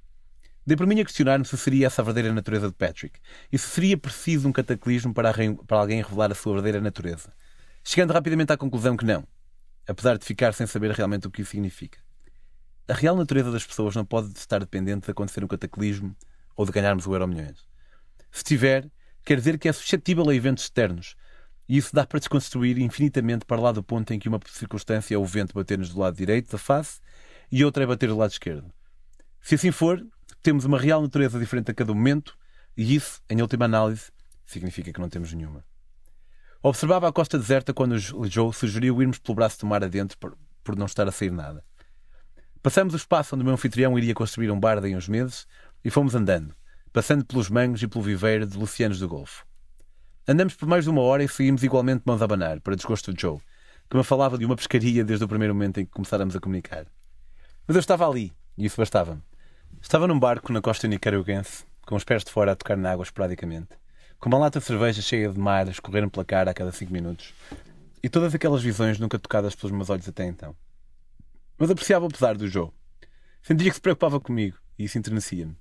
[SPEAKER 2] Dei por mim a questionar-me se seria essa a verdadeira natureza de Patrick e se seria preciso um cataclismo para, para alguém revelar a sua verdadeira natureza. Chegando rapidamente à conclusão que não, apesar de ficar sem saber realmente o que isso significa. A real natureza das pessoas não pode estar dependente de acontecer um cataclismo ou de ganharmos o euro milhões. Se tiver, quer dizer que é suscetível a eventos externos, e isso dá para desconstruir infinitamente para lá do ponto em que uma circunstância é o vento bater-nos do lado direito da face e outra é bater do lado esquerdo. Se assim for, temos uma real natureza diferente a cada momento e isso, em última análise, significa que não temos nenhuma. Observava a costa deserta quando o Joe sugeriu irmos pelo braço do mar adentro por, por não estar a sair nada. Passamos o espaço onde o meu anfitrião iria construir um bar daí uns meses e fomos andando, passando pelos mangos e pelo viveiro de Lucianos do Golfo. Andamos por mais de uma hora e seguimos igualmente mãos a abanar, para desgosto de Joe, que me falava de uma pescaria desde o primeiro momento em que começáramos a comunicar. Mas eu estava ali, e isso bastava-me. Estava num barco na costa nicaragüense, com os pés de fora a tocar na água esporadicamente, com uma lata de cerveja cheia de mar a escorrer pela cara a cada cinco minutos, e todas aquelas visões nunca tocadas pelos meus olhos até então. Mas apreciava o pesar do Joe. Sentia que se preocupava comigo, e isso enternecia-me.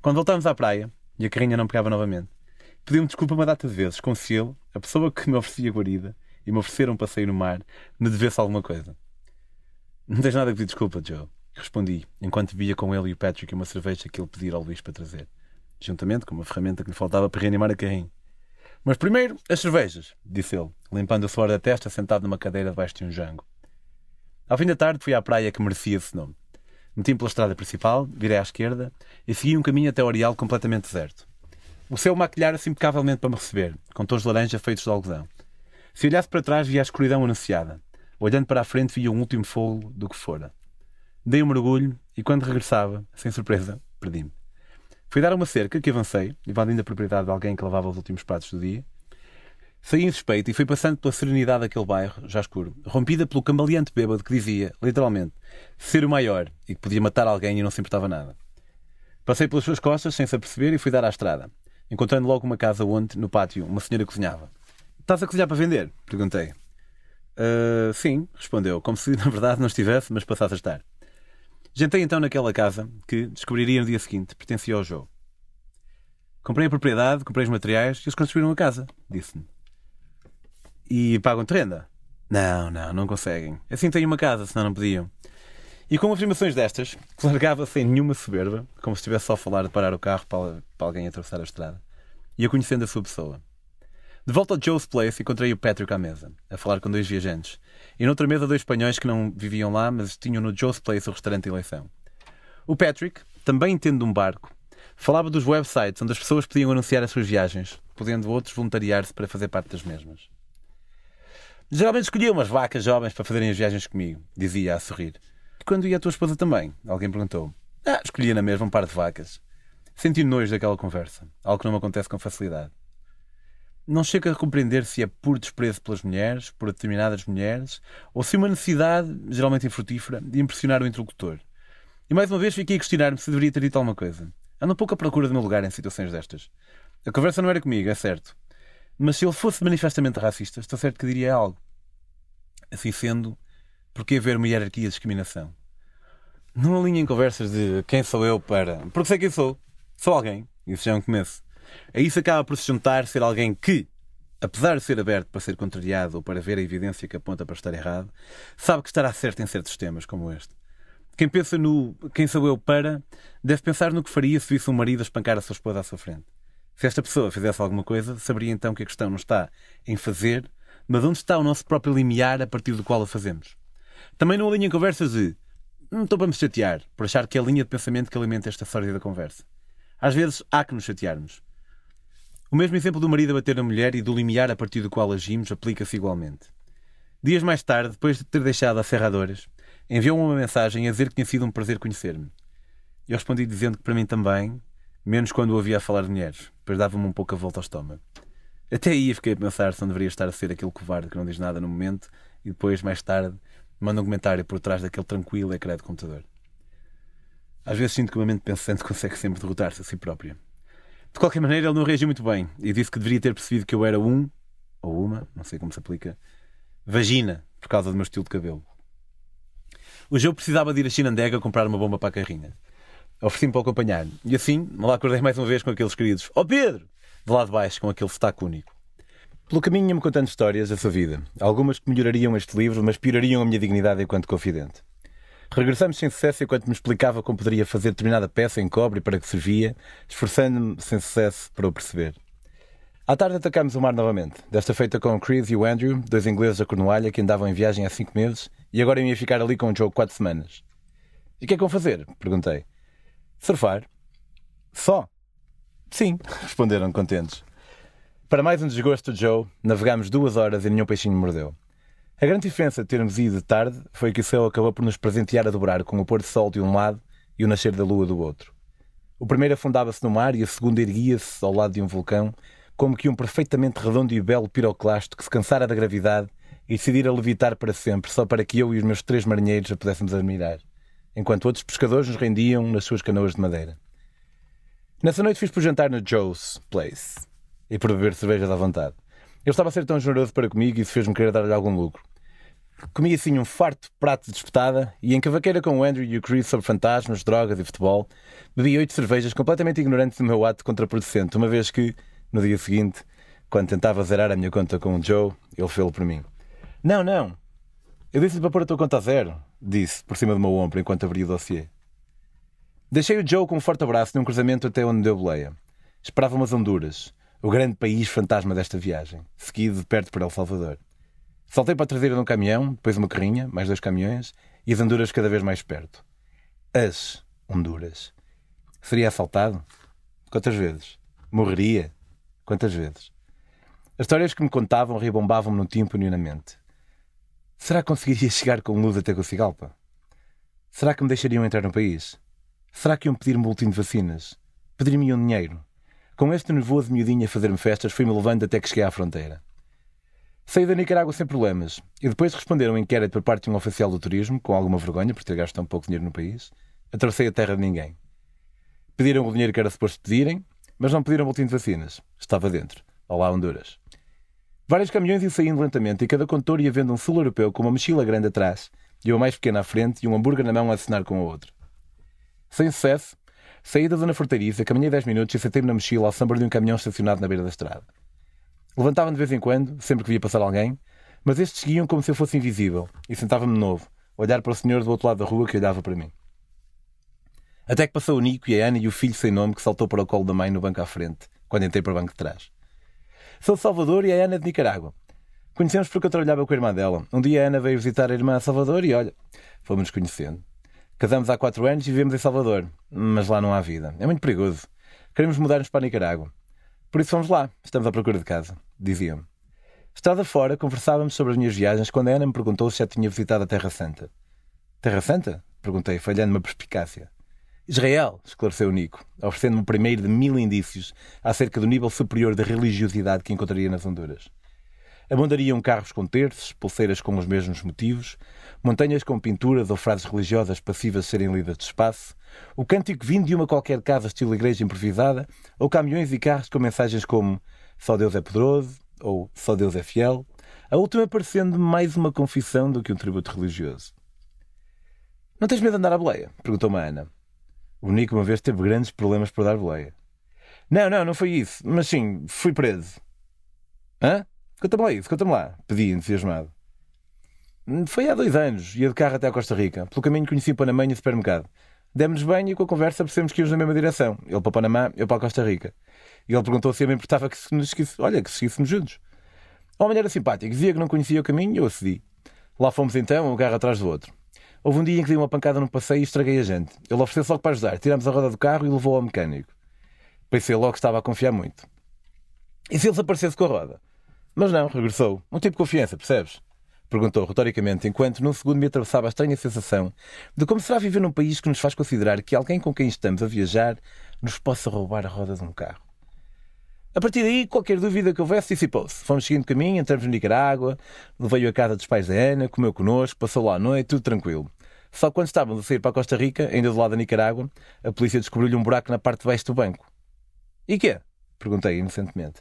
[SPEAKER 2] Quando voltámos à praia, e a carrinha não pegava novamente, pedi-me desculpa uma data de vezes, como se ele, a pessoa que me oferecia guarida e me ofereceram um passeio no mar, me devesse alguma coisa. Não tens nada a pedir desculpa, Joe. Respondi, enquanto via com ele e o Patrick uma cerveja que ele pedira ao Luís para trazer, juntamente com uma ferramenta que lhe faltava para reanimar a carrinho. Mas primeiro, as cervejas, disse ele, limpando o suor da testa, sentado numa cadeira debaixo de um jango. Ao fim da tarde fui à praia que merecia esse nome. Meti-me pela estrada principal, virei à esquerda e segui um caminho até o areal completamente deserto. O céu maquilhara-se impecavelmente para me receber, com tons de laranja feitos de algodão. Se olhasse para trás, via a escuridão anunciada. Olhando para a frente, via um último fogo do que fora. Dei um mergulho e, quando regressava, sem surpresa, perdi-me. Fui dar uma cerca que avancei, invadindo a propriedade de alguém que lavava os últimos pratos do dia. Saí em suspeito e fui passando pela serenidade daquele bairro, já escuro, rompida pelo cambaleante bêbado que dizia, literalmente, ser o maior e que podia matar alguém e não se importava nada. Passei pelas suas costas sem se aperceber e fui dar à estrada, encontrando logo uma casa onde, no pátio, uma senhora cozinhava. Estás a cozinhar para vender? Perguntei. Uh, sim, respondeu, como se na verdade não estivesse, mas passasse a estar. Jantei então naquela casa, que descobriria no dia seguinte, pertencia ao Joe. Comprei a propriedade, comprei os materiais e eles construíram a casa, disse-me. E pagam-te renda? Não, não, não conseguem. Assim tenho uma casa, senão não podiam. E com afirmações destas, que largava sem nenhuma soberba, como se estivesse só a falar de parar o carro para, para alguém atravessar a estrada, ia conhecendo a sua pessoa. De volta ao Joe's Place, encontrei o Patrick à mesa, a falar com dois viajantes. E noutra mesa, dois espanhóis que não viviam lá, mas tinham no Joe's Place o restaurante de eleição. O Patrick, também tendo um barco, falava dos websites onde as pessoas podiam anunciar as suas viagens, podendo outros voluntariar-se para fazer parte das mesmas. Geralmente escolhia umas vacas jovens para fazerem as viagens comigo, dizia a sorrir. E quando ia a tua esposa também? Alguém perguntou. Ah, escolhia na mesma um par de vacas. Senti nojo daquela conversa, algo que não me acontece com facilidade não chega a compreender se é por desprezo pelas mulheres, por determinadas mulheres, ou se uma necessidade, geralmente infrutífera, de impressionar o interlocutor. E mais uma vez fiquei a questionar-me se deveria ter dito alguma coisa. Ando um pouco à procura do meu lugar em situações destas. A conversa não era comigo, é certo. Mas se ele fosse manifestamente racista, estou certo que diria algo. Assim sendo, por que haver uma hierarquia de discriminação? Não alinhem conversas de quem sou eu para. Porque sei quem sou. Sou alguém. Isso já é um começo. A isso acaba por se juntar ser alguém que, apesar de ser aberto para ser contrariado ou para ver a evidência que aponta para estar errado, sabe que estará certo em certos temas como este. Quem pensa no quem sou eu para, deve pensar no que faria se visse um marido espancar a sua esposa à sua frente. Se esta pessoa fizesse alguma coisa, saberia então que a questão não está em fazer, mas onde está o nosso próprio limiar a partir do qual a fazemos. Também não alinha conversas de não estou para me chatear, por achar que é a linha de pensamento que alimenta esta da conversa. Às vezes há que nos chatearmos. O mesmo exemplo do marido a bater na mulher e do limiar a partir do qual agimos aplica-se igualmente. Dias mais tarde, depois de ter deixado a Ferradores, enviou-me uma mensagem a dizer que tinha sido um prazer conhecer-me. Eu respondi dizendo que para mim também, menos quando o ouvia falar de mulheres, pois dava-me um pouco a volta ao estômago. Até aí fiquei a pensar se não deveria estar a ser aquele covarde que não diz nada no momento e depois, mais tarde, manda um comentário por trás daquele tranquilo ecrã de computador. Às vezes sinto que uma mente pensante consegue sempre derrotar-se a si própria. De qualquer maneira, ele não reagiu muito bem e disse que deveria ter percebido que eu era um, ou uma, não sei como se aplica, vagina, por causa do meu estilo de cabelo. O jogo precisava de ir a Chinandega comprar uma bomba para a carrinha. Ofereci-me para acompanhar. E assim, lá acordei mais uma vez com aqueles queridos oh Pedro! De lá de baixo, com aquele sotaque único. Pelo caminho ia-me contando histórias da sua vida. Algumas que melhorariam este livro, mas piorariam a minha dignidade enquanto confidente. Regressamos sem sucesso enquanto me explicava como poderia fazer determinada peça em cobre e para que servia, esforçando-me sem sucesso para o perceber. À tarde atacámos o mar novamente, desta feita com o Chris e o Andrew, dois ingleses da Cornualha que andavam em viagem há cinco meses e agora ia ficar ali com o Joe quatro semanas. E o que é que vão fazer? Perguntei. Surfar. Só? Sim, responderam contentes. Para mais um desgosto do Joe, navegámos duas horas e nenhum peixinho mordeu. A grande diferença de termos ido de tarde foi que o céu acabou por nos presentear a dobrar com o pôr do sol de um lado e o nascer da lua do outro. O primeiro afundava-se no mar e o segundo erguia-se ao lado de um vulcão, como que um perfeitamente redondo e belo piroclasto que se cansara da gravidade e decidira levitar para sempre, só para que eu e os meus três marinheiros a pudéssemos admirar enquanto outros pescadores nos rendiam nas suas canoas de madeira. Nessa noite fiz por jantar no Joe's Place e por beber cervejas à vontade. Ele estava a ser tão generoso para comigo e isso fez-me querer dar-lhe algum lucro. Comi assim um farto prato de espetada e em cavaqueira com o Andrew e o Chris sobre fantasmas, drogas e futebol, bebi oito cervejas completamente ignorantes do meu ato contraproducente, uma vez que, no dia seguinte, quando tentava zerar a minha conta com o Joe, ele fez-lo por mim. Não, não. Eu disse-lhe para pôr a tua conta a zero disse, por cima do meu ombro, enquanto abria o dossiê. Deixei o Joe com um forte abraço num cruzamento até onde deu boleia. Esperava umas Honduras, o grande país fantasma desta viagem, seguido de perto para El Salvador. Saltei para a traseira de um caminhão, depois uma carrinha, mais dois caminhões, e as Honduras cada vez mais perto. As Honduras. Seria assaltado? Quantas vezes? Morreria? Quantas vezes? As histórias que me contavam ribombavam-me no tímpano e na mente. Será que conseguiria chegar com luz até Cigalpa? Será que me deixariam entrar no país? Será que iam pedir-me boletim de vacinas? Pedir-me um dinheiro? Com este nervoso miudinho a fazer-me festas, fui-me levando até que cheguei à fronteira. Saí da Nicarágua sem problemas e depois de responder a um inquérito por parte de um oficial do turismo, com alguma vergonha por ter gasto tão pouco dinheiro no país, atravessei a terra de ninguém. Pediram o dinheiro que era suposto pedirem, mas não pediram boletim de vacinas. Estava dentro. Olá, Honduras. Vários caminhões iam saindo lentamente e cada condutor ia vendo um sul europeu com uma mochila grande atrás e uma mais pequena à frente e um hambúrguer na mão a assinar com a outra. Sem sucesso, saí da zona fronteiriça, caminhei 10 minutos e sentei-me na mochila ao samba de um caminhão estacionado na beira da estrada. Levantava-me de vez em quando, sempre que via passar alguém, mas estes seguiam como se eu fosse invisível e sentava-me de novo, a olhar para o senhor do outro lado da rua que olhava para mim. Até que passou o Nico e a Ana e o filho sem nome que saltou para o colo da mãe no banco à frente, quando entrei para o banco de trás. Sou de Salvador e a Ana de Nicarágua. Conhecemos porque eu trabalhava com a irmã dela. Um dia a Ana veio visitar a irmã a Salvador e olha, fomos-nos conhecendo. Casamos há quatro anos e vivemos em Salvador, mas lá não há vida. É muito perigoso. Queremos mudar-nos para Nicarágua. Por isso fomos lá. Estamos à procura de casa, diziam-me. Estrada fora, conversávamos sobre as minhas viagens quando a Ana me perguntou se já tinha visitado a Terra Santa. Terra Santa? Perguntei, falhando uma perspicácia. Israel, esclareceu Nico, oferecendo-me o primeiro de mil indícios acerca do nível superior de religiosidade que encontraria nas Honduras. Abundariam carros com terços, pulseiras com os mesmos motivos, montanhas com pinturas ou frases religiosas passivas serem lidas de espaço, o cântico vindo de uma qualquer casa estilo igreja improvisada, ou caminhões e carros com mensagens como Só Deus é poderoso ou Só Deus é fiel, a última parecendo mais uma confissão do que um tributo religioso. Não tens medo de andar à boleia? perguntou-me a Ana. O Nico uma vez teve grandes problemas por dar boleia. Não, não, não foi isso. Mas sim, fui preso. Hã? Conta-me lá isso, conta-me lá. Pedi, entusiasmado. Foi há dois anos. Ia de carro até a Costa Rica. Pelo caminho conheci o Panamã e o supermercado.
[SPEAKER 1] Demos-nos banho e com a conversa percebemos que íamos na mesma direção. Ele para o Panamá, eu para a Costa Rica. E ele perguntou se eu me importava que se nos esquisse, olha, que seguíssemos juntos. O homem era simpático, dizia que não conhecia o caminho e eu acedi. Lá fomos então, um carro atrás do outro. Houve um dia em que dei uma pancada no passeio e estraguei a gente. Ele ofereceu-se logo para ajudar. Tirámos a roda do carro e levou ao mecânico. Pensei logo que estava a confiar muito. E se ele desaparecesse com a roda? Mas não, regressou. Um tipo de confiança, percebes? Perguntou retoricamente, enquanto num segundo me atravessava a estranha sensação de como será viver num país que nos faz considerar que alguém com quem estamos a viajar nos possa roubar a roda de um carro. A partir daí, qualquer dúvida que houvesse dissipou-se. Fomos seguindo caminho, entramos no Nicarágua, levei-o a casa dos pais da Ana, comeu connosco, passou lá a noite, tudo tranquilo. Só quando estávamos a sair para a Costa Rica, ainda do lado da Nicarágua, a polícia descobriu-lhe um buraco na parte de baixo do banco. E quê? Perguntei inocentemente.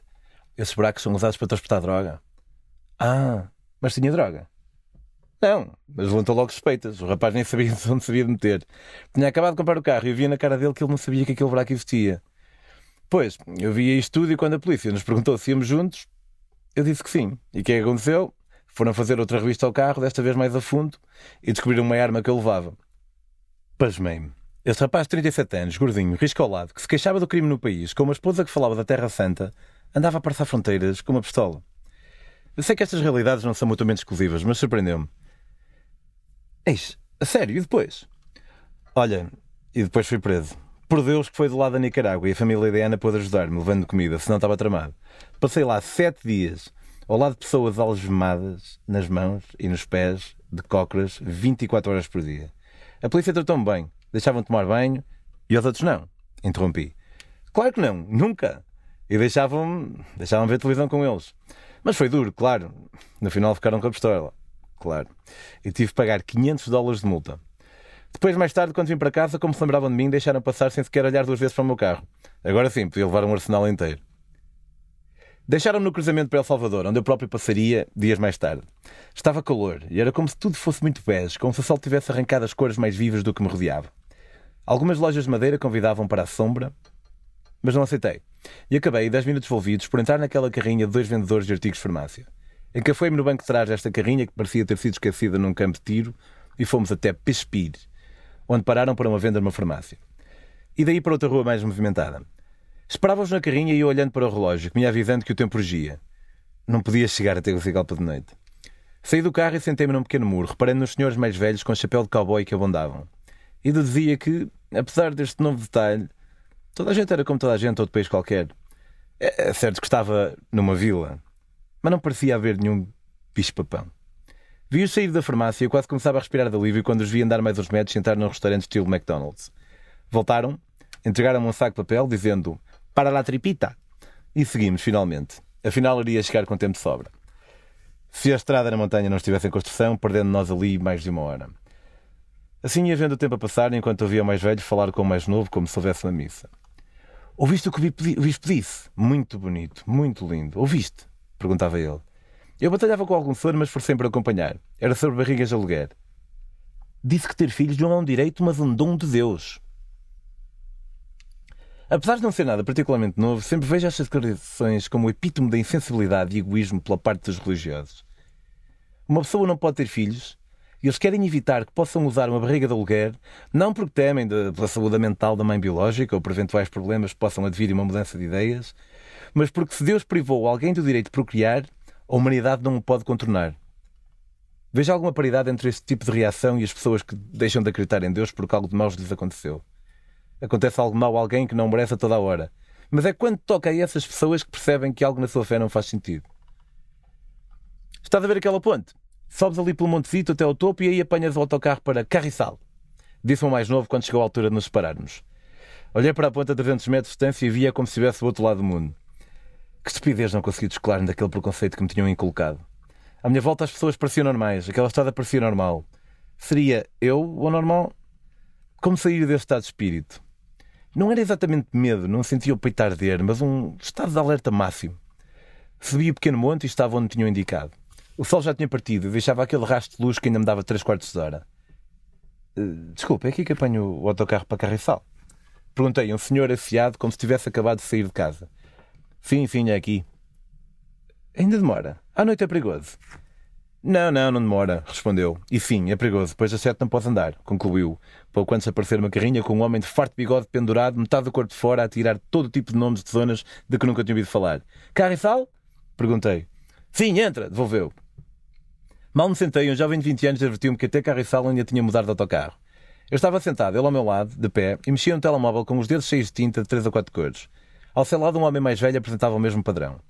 [SPEAKER 1] Esses buracos são usados para transportar droga. Ah, mas tinha droga? Não, mas levantou logo suspeitas. O rapaz nem sabia onde sabia de meter. Tinha acabado de comprar o carro e eu via na cara dele que ele não sabia que aquele buraco existia. Pois, eu via isto tudo e quando a polícia nos perguntou se íamos juntos, eu disse que sim. E o que é que aconteceu? Foram fazer outra revista ao carro, desta vez mais a fundo, e descobriram uma arma que eu levava. Pasmei-me. Este rapaz de 37 anos, gordinho, risco ao lado, que se queixava do crime no país, com uma esposa que falava da Terra Santa, andava a passar fronteiras com uma pistola. Eu sei que estas realidades não são mutuamente exclusivas, mas surpreendeu-me. Eis, a sério, e depois? Olha, e depois fui preso. Por Deus que foi do lado da Nicarágua e a família da Ana pôde ajudar-me, levando comida, senão estava tramado. Passei lá sete dias, ao lado de pessoas algemadas nas mãos e nos pés, de cócoras, 24 horas por dia. A polícia tratou-me bem, deixavam tomar banho e os outros não. Interrompi. Claro que não, nunca. E deixavam-me deixavam ver televisão com eles. Mas foi duro, claro. No final ficaram com a pistola. Claro. E tive de pagar 500 dólares de multa. Depois, mais tarde, quando vim para casa, como se lembravam de mim, deixaram passar sem sequer olhar duas vezes para o meu carro. Agora sim, podia levar um arsenal inteiro. Deixaram-me no cruzamento para El Salvador, onde eu próprio passaria dias mais tarde. Estava calor e era como se tudo fosse muito bege, como se o sol tivesse arrancado as cores mais vivas do que me rodeava. Algumas lojas de madeira convidavam para a sombra, mas não aceitei. E acabei, dez minutos envolvidos, por entrar naquela carrinha de dois vendedores de artigos de farmácia. Encafei-me no banco de trás desta carrinha, que parecia ter sido esquecida num campo de tiro, e fomos até Pespir, onde pararam para uma venda numa farmácia. E daí para outra rua mais movimentada. Esperávamos na carrinha e eu olhando para o relógio, que me avisando que o tempo urgia. Não podia chegar até o Tegucigalpa de noite. Saí do carro e sentei-me num pequeno muro, reparando nos senhores mais velhos com chapéu de cowboy que abundavam. E deduzia que, apesar deste novo detalhe, toda a gente era como toda a gente, outro país qualquer. É, é certo que estava numa vila, mas não parecia haver nenhum bicho-papão. Vi-os sair da farmácia e quase começava a respirar de alívio quando os vi andar mais uns metros e entrar num restaurante estilo McDonald's. Voltaram, entregaram-me um saco de papel, dizendo para lá tripita. E seguimos, finalmente. Afinal, iria chegar com tempo de sobra. Se a estrada na montanha não estivesse em construção, perdendo nós ali mais de uma hora. Assim ia vendo o tempo a passar, enquanto ouvia o mais velho falar com o mais novo, como se houvesse uma missa. Ouviste o que o bispo disse? Muito bonito, muito lindo. Ouviste? Perguntava ele. Eu batalhava com algum sono, mas for sempre acompanhar. Era sobre barrigas de aluguer. Disse que ter filhos não é um direito, mas um dom de Deus. Apesar de não ser nada particularmente novo, sempre vejo estas declarações como o epítome da insensibilidade e egoísmo pela parte dos religiosos. Uma pessoa não pode ter filhos eles querem evitar que possam usar uma barriga de aluguer, não porque temem pela saúde mental da mãe biológica ou por eventuais problemas que possam advir uma mudança de ideias, mas porque se Deus privou alguém do direito de procriar, a humanidade não o pode contornar. Veja alguma paridade entre este tipo de reação e as pessoas que deixam de acreditar em Deus porque algo de mau lhes aconteceu. Acontece algo mau a alguém que não merece a toda a hora. Mas é quando toca a essas pessoas que percebem que algo na sua fé não faz sentido. Estás a ver aquela ponte? Sobes ali pelo Montezito até ao topo e aí apanhas o autocarro para Carriçal. Disse o mais novo quando chegou à altura de nos separarmos. Olhei para a ponta a 300 metros de distância e via como se estivesse do outro lado do mundo. Que estupidez não consegui descolar-me daquele preconceito que me tinham inculcado. À minha volta as pessoas pareciam normais, aquela estrada parecia normal. Seria eu o normal? Como sair desse estado de espírito? Não era exatamente medo, não sentia o peito arder, mas um estado de alerta máximo. Subi o pequeno monte e estava onde tinham indicado. O sol já tinha partido deixava aquele rastro de luz que ainda me dava três quartos de hora. Uh, desculpa, é aqui que apanho o autocarro para Carriçal? Perguntei a um senhor afiado como se tivesse acabado de sair de casa. Sim, sim, é aqui. Ainda demora. À noite é perigoso. Não, não, não demora, respondeu. E sim, é perigoso, pois a sete não pode andar, concluiu. Pouco antes aparecer uma carrinha com um homem de forte bigode pendurado, metade do corpo de fora, a tirar todo tipo de nomes de zonas de que nunca tinha ouvido falar. Carro sal? Perguntei. Sim, entra, devolveu. Mal me sentei, um jovem de 20 anos advertiu-me que até carro sal ainda tinha mudado de autocarro. Eu estava sentado, ele ao meu lado, de pé, e mexia no telemóvel com os dedos cheios de tinta de três ou quatro cores. Ao seu lado, um homem mais velho apresentava o mesmo padrão.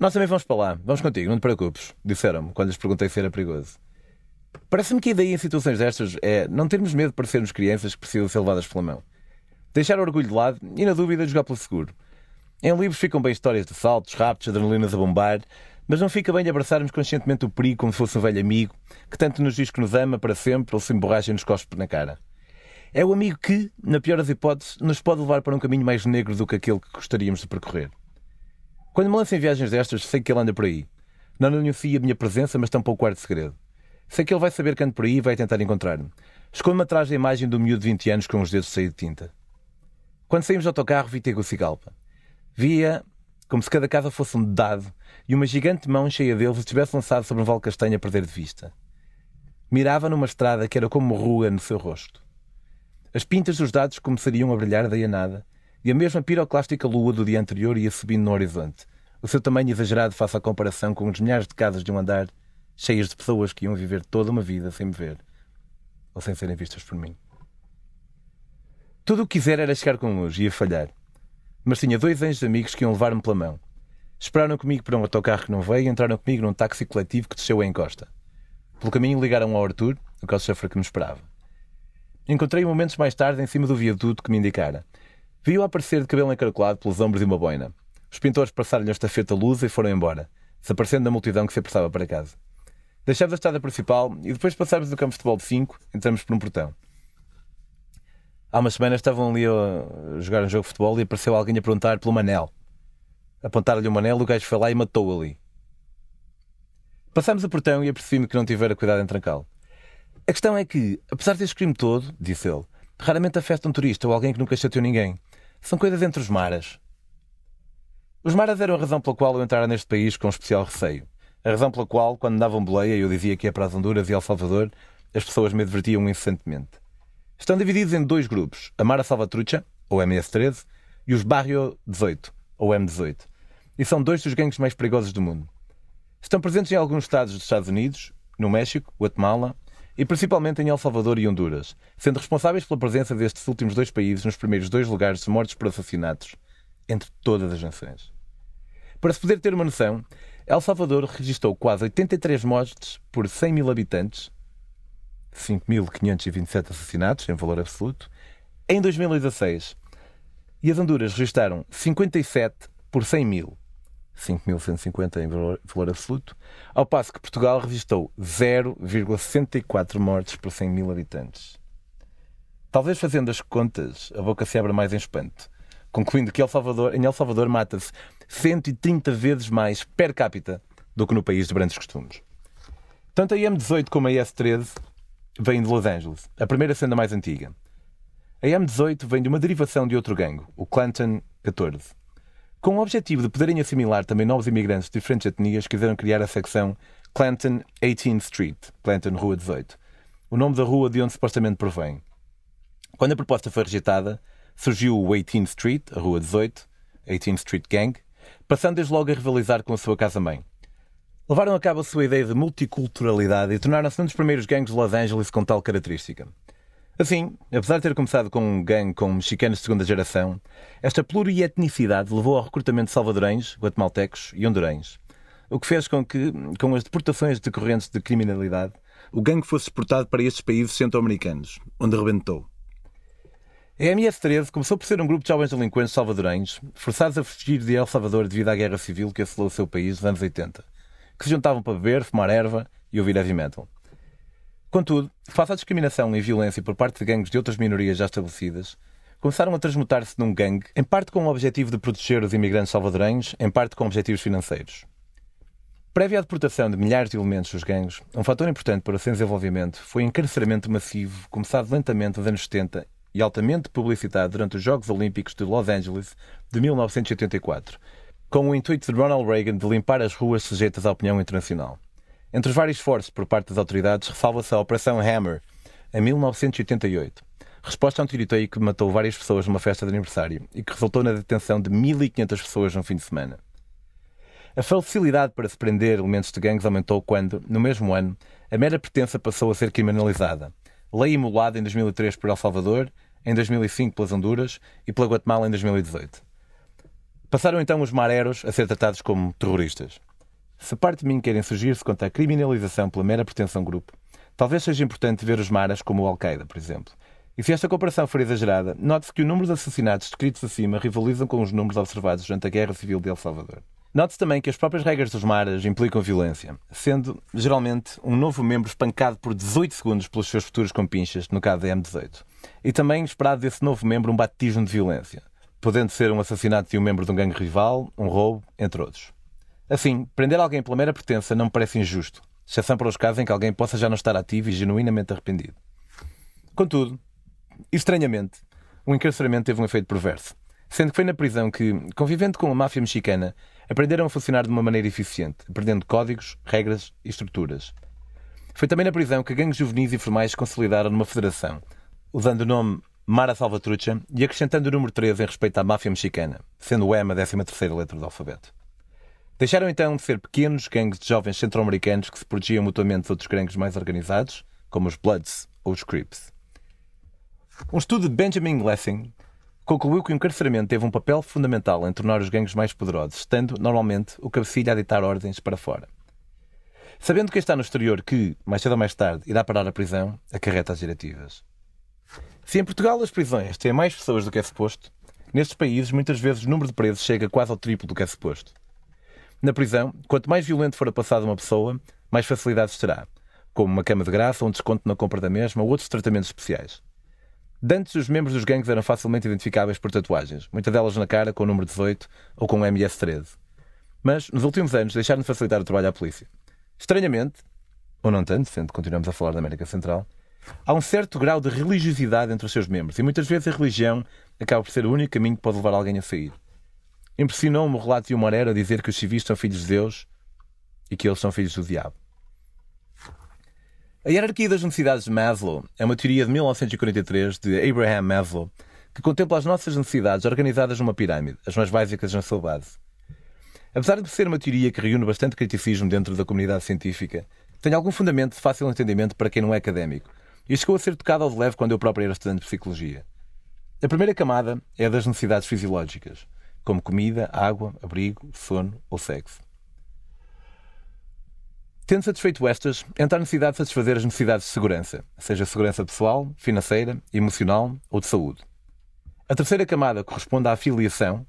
[SPEAKER 1] Nós também vamos para lá. Vamos contigo, não te preocupes, disseram-me quando lhes perguntei se era perigoso. Parece-me que a ideia em situações destas é não termos medo de parecermos crianças que precisam ser levadas pela mão. Deixar o orgulho de lado e, na dúvida, jogar pelo seguro. Em livros ficam bem histórias de saltos, raptos, adrenalinas a bombar, mas não fica bem abraçarmos conscientemente o perigo como se fosse um velho amigo que tanto nos diz que nos ama para sempre ou se emborracha e nos cospe na cara. É o amigo que, na pior das hipóteses, nos pode levar para um caminho mais negro do que aquele que gostaríamos de percorrer. Quando me lanço em viagens destas, sei que ele anda por aí. Não anuncia a minha presença, mas tampouco guardo segredo. Sei que ele vai saber que ando por aí e vai tentar encontrar-me. Escondo-me atrás da imagem do miúdo de 20 anos com os dedos cheios de tinta. Quando saímos do autocarro, vi Tegucigalpa. Via como se cada casa fosse um dado e uma gigante mão cheia deles estivesse lançado sobre um vale castanho a perder de vista. Mirava numa estrada que era como rua no seu rosto. As pintas dos dados começariam a brilhar daí a nada e a mesma piroclástica lua do dia anterior ia subindo no horizonte, o seu tamanho exagerado face à comparação com os milhares de casas de um andar cheias de pessoas que iam viver toda uma vida sem me ver ou sem serem vistas por mim. Tudo o que quiser era chegar com luz, ia falhar. Mas tinha dois anjos amigos que iam levar-me pela mão. Esperaram comigo para um autocarro que não veio e entraram comigo num táxi coletivo que desceu a encosta. Pelo caminho ligaram ao Arthur, o calçafra que me esperava. Encontrei-o momentos mais tarde em cima do viaduto que me indicara. Vi-o aparecer de cabelo encaracolado pelos ombros e uma boina. Os pintores passaram-lhe a estafeta luz e foram embora, desaparecendo da multidão que se apressava para casa. Deixámos a estrada principal e depois passámos do campo de futebol de 5, entramos por um portão. Há umas semanas estavam ali a jogar um jogo de futebol e apareceu alguém a perguntar pelo Manel. Apontaram-lhe o Manel, o gajo foi lá e matou ali. Passámos o portão e apercebi-me que não tivera cuidado em trancá-lo. A questão é que, apesar deste crime todo, disse ele, raramente afeta um turista ou alguém que nunca chateou ninguém. São coisas entre os maras. Os maras eram a razão pela qual eu entrara neste país com um especial receio. A razão pela qual, quando davam boleia e eu dizia que ia para as Honduras e El Salvador, as pessoas me advertiam incessantemente. Estão divididos em dois grupos, a Mara Salvatrucha, ou MS-13, e os Barrio 18, ou M18. E são dois dos gangues mais perigosos do mundo. Estão presentes em alguns estados dos Estados Unidos, no México, Guatemala e principalmente em El Salvador e Honduras, sendo responsáveis pela presença destes últimos dois países nos primeiros dois lugares de mortes por assassinatos entre todas as nações. Para se poder ter uma noção, El Salvador registrou quase 83 mortes por 100 mil habitantes, 5.527 assassinatos em valor absoluto, em 2016. E as Honduras registaram 57 por 100 mil, 5.150 em valor, absoluto, ao passo que Portugal registrou 0,64 mortes por 100 mil habitantes. Talvez fazendo as contas, a boca se abra mais em espanto, concluindo que El Salvador, em El Salvador mata-se 130 vezes mais per capita do que no país de grandes costumes. Tanto a M18 como a IS-13 vêm de Los Angeles, a primeira sendo a mais antiga. A M18 vem de uma derivação de outro gangue, o Clanton 14. Com o objetivo de poderem assimilar também novos imigrantes de diferentes etnias, quiseram criar a secção Clanton 18th Street, Clanton Rua 18, o nome da rua de onde supostamente provém. Quando a proposta foi rejeitada, surgiu o 18th Street, a Rua 18, 18th Street Gang, passando desde logo a rivalizar com a sua casa-mãe. Levaram a cabo a sua ideia de multiculturalidade e tornaram-se um dos primeiros gangues de Los Angeles com tal característica. Assim, apesar de ter começado com um gangue com mexicanos de segunda geração, esta plurietnicidade levou ao recrutamento de salvadorenhos, guatemaltecos e hondurães, o que fez com que, com as deportações decorrentes de criminalidade, o gangue fosse exportado para estes países centro-americanos, onde rebentou. A MS-13 começou por ser um grupo de jovens delinquentes salvadorenhos, forçados a fugir de El Salvador devido à guerra civil que assolou o seu país nos anos 80, que se juntavam para beber, fumar erva e ouvir heavy metal. Contudo, face à discriminação e violência por parte de gangues de outras minorias já estabelecidas, começaram a transmutar-se num gangue, em parte com o objetivo de proteger os imigrantes salvadorenhos, em parte com objetivos financeiros. Prévia à deportação de milhares de elementos dos gangues, um fator importante para o seu desenvolvimento foi o encarceramento massivo, começado lentamente nos anos 70 e altamente publicitado durante os Jogos Olímpicos de Los Angeles de 1984, com o intuito de Ronald Reagan de limpar as ruas sujeitas à opinião internacional. Entre os vários esforços por parte das autoridades, ressalva-se a Operação Hammer, em 1988. Resposta a um tiroteio que matou várias pessoas numa festa de aniversário e que resultou na detenção de 1.500 pessoas num fim de semana. A facilidade para se prender elementos de gangues aumentou quando, no mesmo ano, a mera pertença passou a ser criminalizada. Lei emulada em 2003 por El Salvador, em 2005 pelas Honduras e pela Guatemala em 2018. Passaram então os mareros a ser tratados como terroristas. Se parte de mim quer insurgir-se contra a criminalização pela mera um grupo, talvez seja importante ver os maras como o Al-Qaeda, por exemplo. E se esta comparação for exagerada, note-se que o número de assassinatos descritos acima rivalizam com os números observados durante a Guerra Civil de El Salvador. Note-se também que as próprias regras dos maras implicam violência, sendo, geralmente, um novo membro espancado por 18 segundos pelos seus futuros compinchas, no caso da M18. E também esperado desse novo membro um batismo de violência, podendo ser um assassinato de um membro de um gangue rival, um roubo, entre outros. Assim, prender alguém pela mera pertença não me parece injusto, exceção para os casos em que alguém possa já não estar ativo e genuinamente arrependido. Contudo, estranhamente, o encarceramento teve um efeito perverso, sendo que foi na prisão que, convivendo com a máfia mexicana, aprenderam a funcionar de uma maneira eficiente, aprendendo códigos, regras e estruturas. Foi também na prisão que gangues juvenis e formais se consolidaram numa federação, usando o nome Mara Salvatrucha e acrescentando o número 13 em respeito à máfia mexicana, sendo o M a 13 terceira letra do alfabeto. Deixaram então de ser pequenos gangues de jovens centro-americanos que se protegiam mutuamente de outros gangues mais organizados, como os Bloods ou os Crips. Um estudo de Benjamin Lessing concluiu que o encarceramento teve um papel fundamental em tornar os gangues mais poderosos, estando, normalmente, o cabecilha a ditar ordens para fora. Sabendo que está no exterior que, mais cedo ou mais tarde, irá parar a prisão, acarreta as diretivas. Se em Portugal as prisões têm mais pessoas do que é suposto, nestes países muitas vezes o número de presos chega quase ao triplo do que é suposto. Na prisão, quanto mais violento for a passada uma pessoa, mais facilidades terá, como uma cama de graça, um desconto na compra da mesma ou outros tratamentos especiais. Dantes, os membros dos gangues eram facilmente identificáveis por tatuagens, muitas delas na cara com o número 18 ou com o MS-13. Mas, nos últimos anos, deixaram de facilitar o trabalho à polícia. Estranhamente, ou não tanto, sendo que continuamos a falar da América Central, há um certo grau de religiosidade entre os seus membros e muitas vezes a religião acaba por ser o único caminho que pode levar alguém a sair. Impressionou-me o relato de uma a dizer que os civis são filhos de Deus e que eles são filhos do diabo. A hierarquia das necessidades de Maslow é uma teoria de 1943 de Abraham Maslow que contempla as nossas necessidades organizadas numa pirâmide, as mais básicas na sua base. Apesar de ser uma teoria que reúne bastante criticismo dentro da comunidade científica, tem algum fundamento de fácil entendimento para quem não é académico e chegou a ser tocado ao de leve quando eu próprio era estudante de psicologia. A primeira camada é a das necessidades fisiológicas como comida, água, abrigo, sono ou sexo. Tendo satisfeito estas, entra a necessidade de satisfazer as necessidades de segurança, seja segurança pessoal, financeira, emocional ou de saúde. A terceira camada corresponde à afiliação,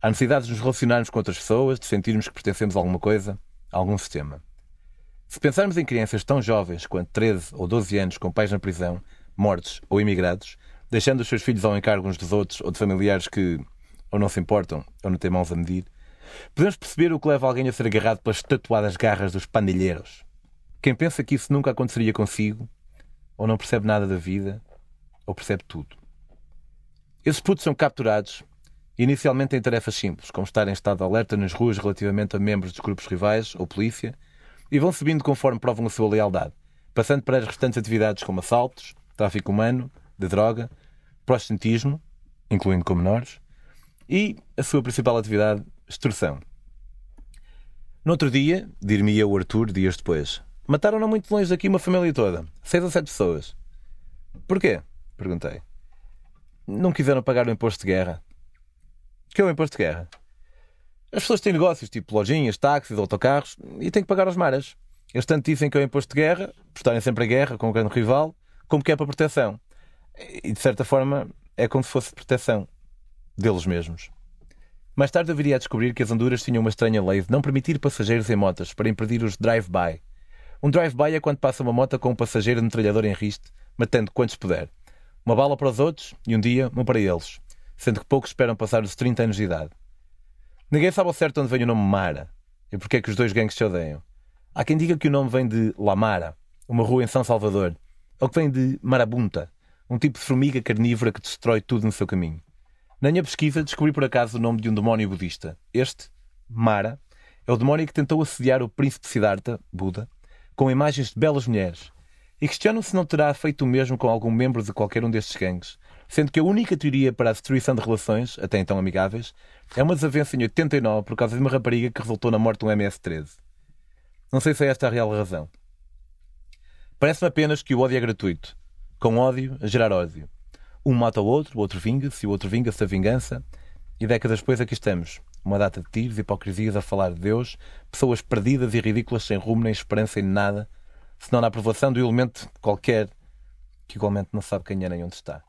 [SPEAKER 1] à necessidade de nos relacionarmos com outras pessoas, de sentirmos que pertencemos a alguma coisa, a algum sistema. Se pensarmos em crianças tão jovens quanto 13 ou 12 anos com pais na prisão, mortos ou imigrados, deixando os seus filhos ao encargo uns dos outros ou de familiares que, ou não se importam, ou não têm mãos a medir, podemos perceber o que leva alguém a ser agarrado pelas tatuadas garras dos pandilheiros. Quem pensa que isso nunca aconteceria consigo, ou não percebe nada da vida, ou percebe tudo. Esses putos são capturados, inicialmente em tarefas simples, como estar em estado de alerta nas ruas relativamente a membros dos grupos rivais ou polícia, e vão subindo conforme provam a sua lealdade, passando para as restantes atividades como assaltos, tráfico humano, de droga, prostitutismo, incluindo com menores, e a sua principal atividade, extorsão. No outro dia, dir-me o Arthur dias depois, mataram não muito longe daqui uma família toda, seis ou sete pessoas. Porquê? Perguntei. Não quiseram pagar o imposto de guerra. Que é o imposto de guerra? As pessoas têm negócios, tipo lojinhas, táxis, autocarros, e têm que pagar aos maras. Eles tanto dizem que é o imposto de guerra, por estarem sempre em guerra com o grande rival, como que é para proteção. E de certa forma é como se fosse proteção deles mesmos. Mais tarde haveria a descobrir que as Honduras tinham uma estranha lei de não permitir passageiros em motas para impedir os drive-by. Um drive-by é quando passa uma moto com um passageiro metralhador em riste, matando quantos puder. Uma bala para os outros e um dia uma para eles, sendo que poucos esperam passar os 30 anos de idade. Ninguém sabe ao certo onde vem o nome Mara e porque é que os dois gangues se odeiam. Há quem diga que o nome vem de La Mara, uma rua em São Salvador, ou que vem de Marabunta, um tipo de formiga carnívora que destrói tudo no seu caminho. Na minha pesquisa, descobri por acaso o nome de um demónio budista. Este, Mara, é o demónio que tentou assediar o príncipe Siddhartha, Buda, com imagens de belas mulheres, e questionam se não terá feito o mesmo com algum membro de qualquer um destes gangues, sendo que a única teoria para a destruição de relações, até então amigáveis, é uma desavença em 89 por causa de uma rapariga que resultou na morte de um MS-13. Não sei se é esta a real razão. Parece-me apenas que o ódio é gratuito. Com ódio, a gerar ódio. Um mata o outro, o outro vinga-se, o outro vinga-se da vingança. E décadas depois aqui estamos. Uma data de tiros, hipocrisias a falar de Deus, pessoas perdidas e ridículas sem rumo nem esperança em nada, senão na aprovação do elemento qualquer que igualmente não sabe quem é nem onde está.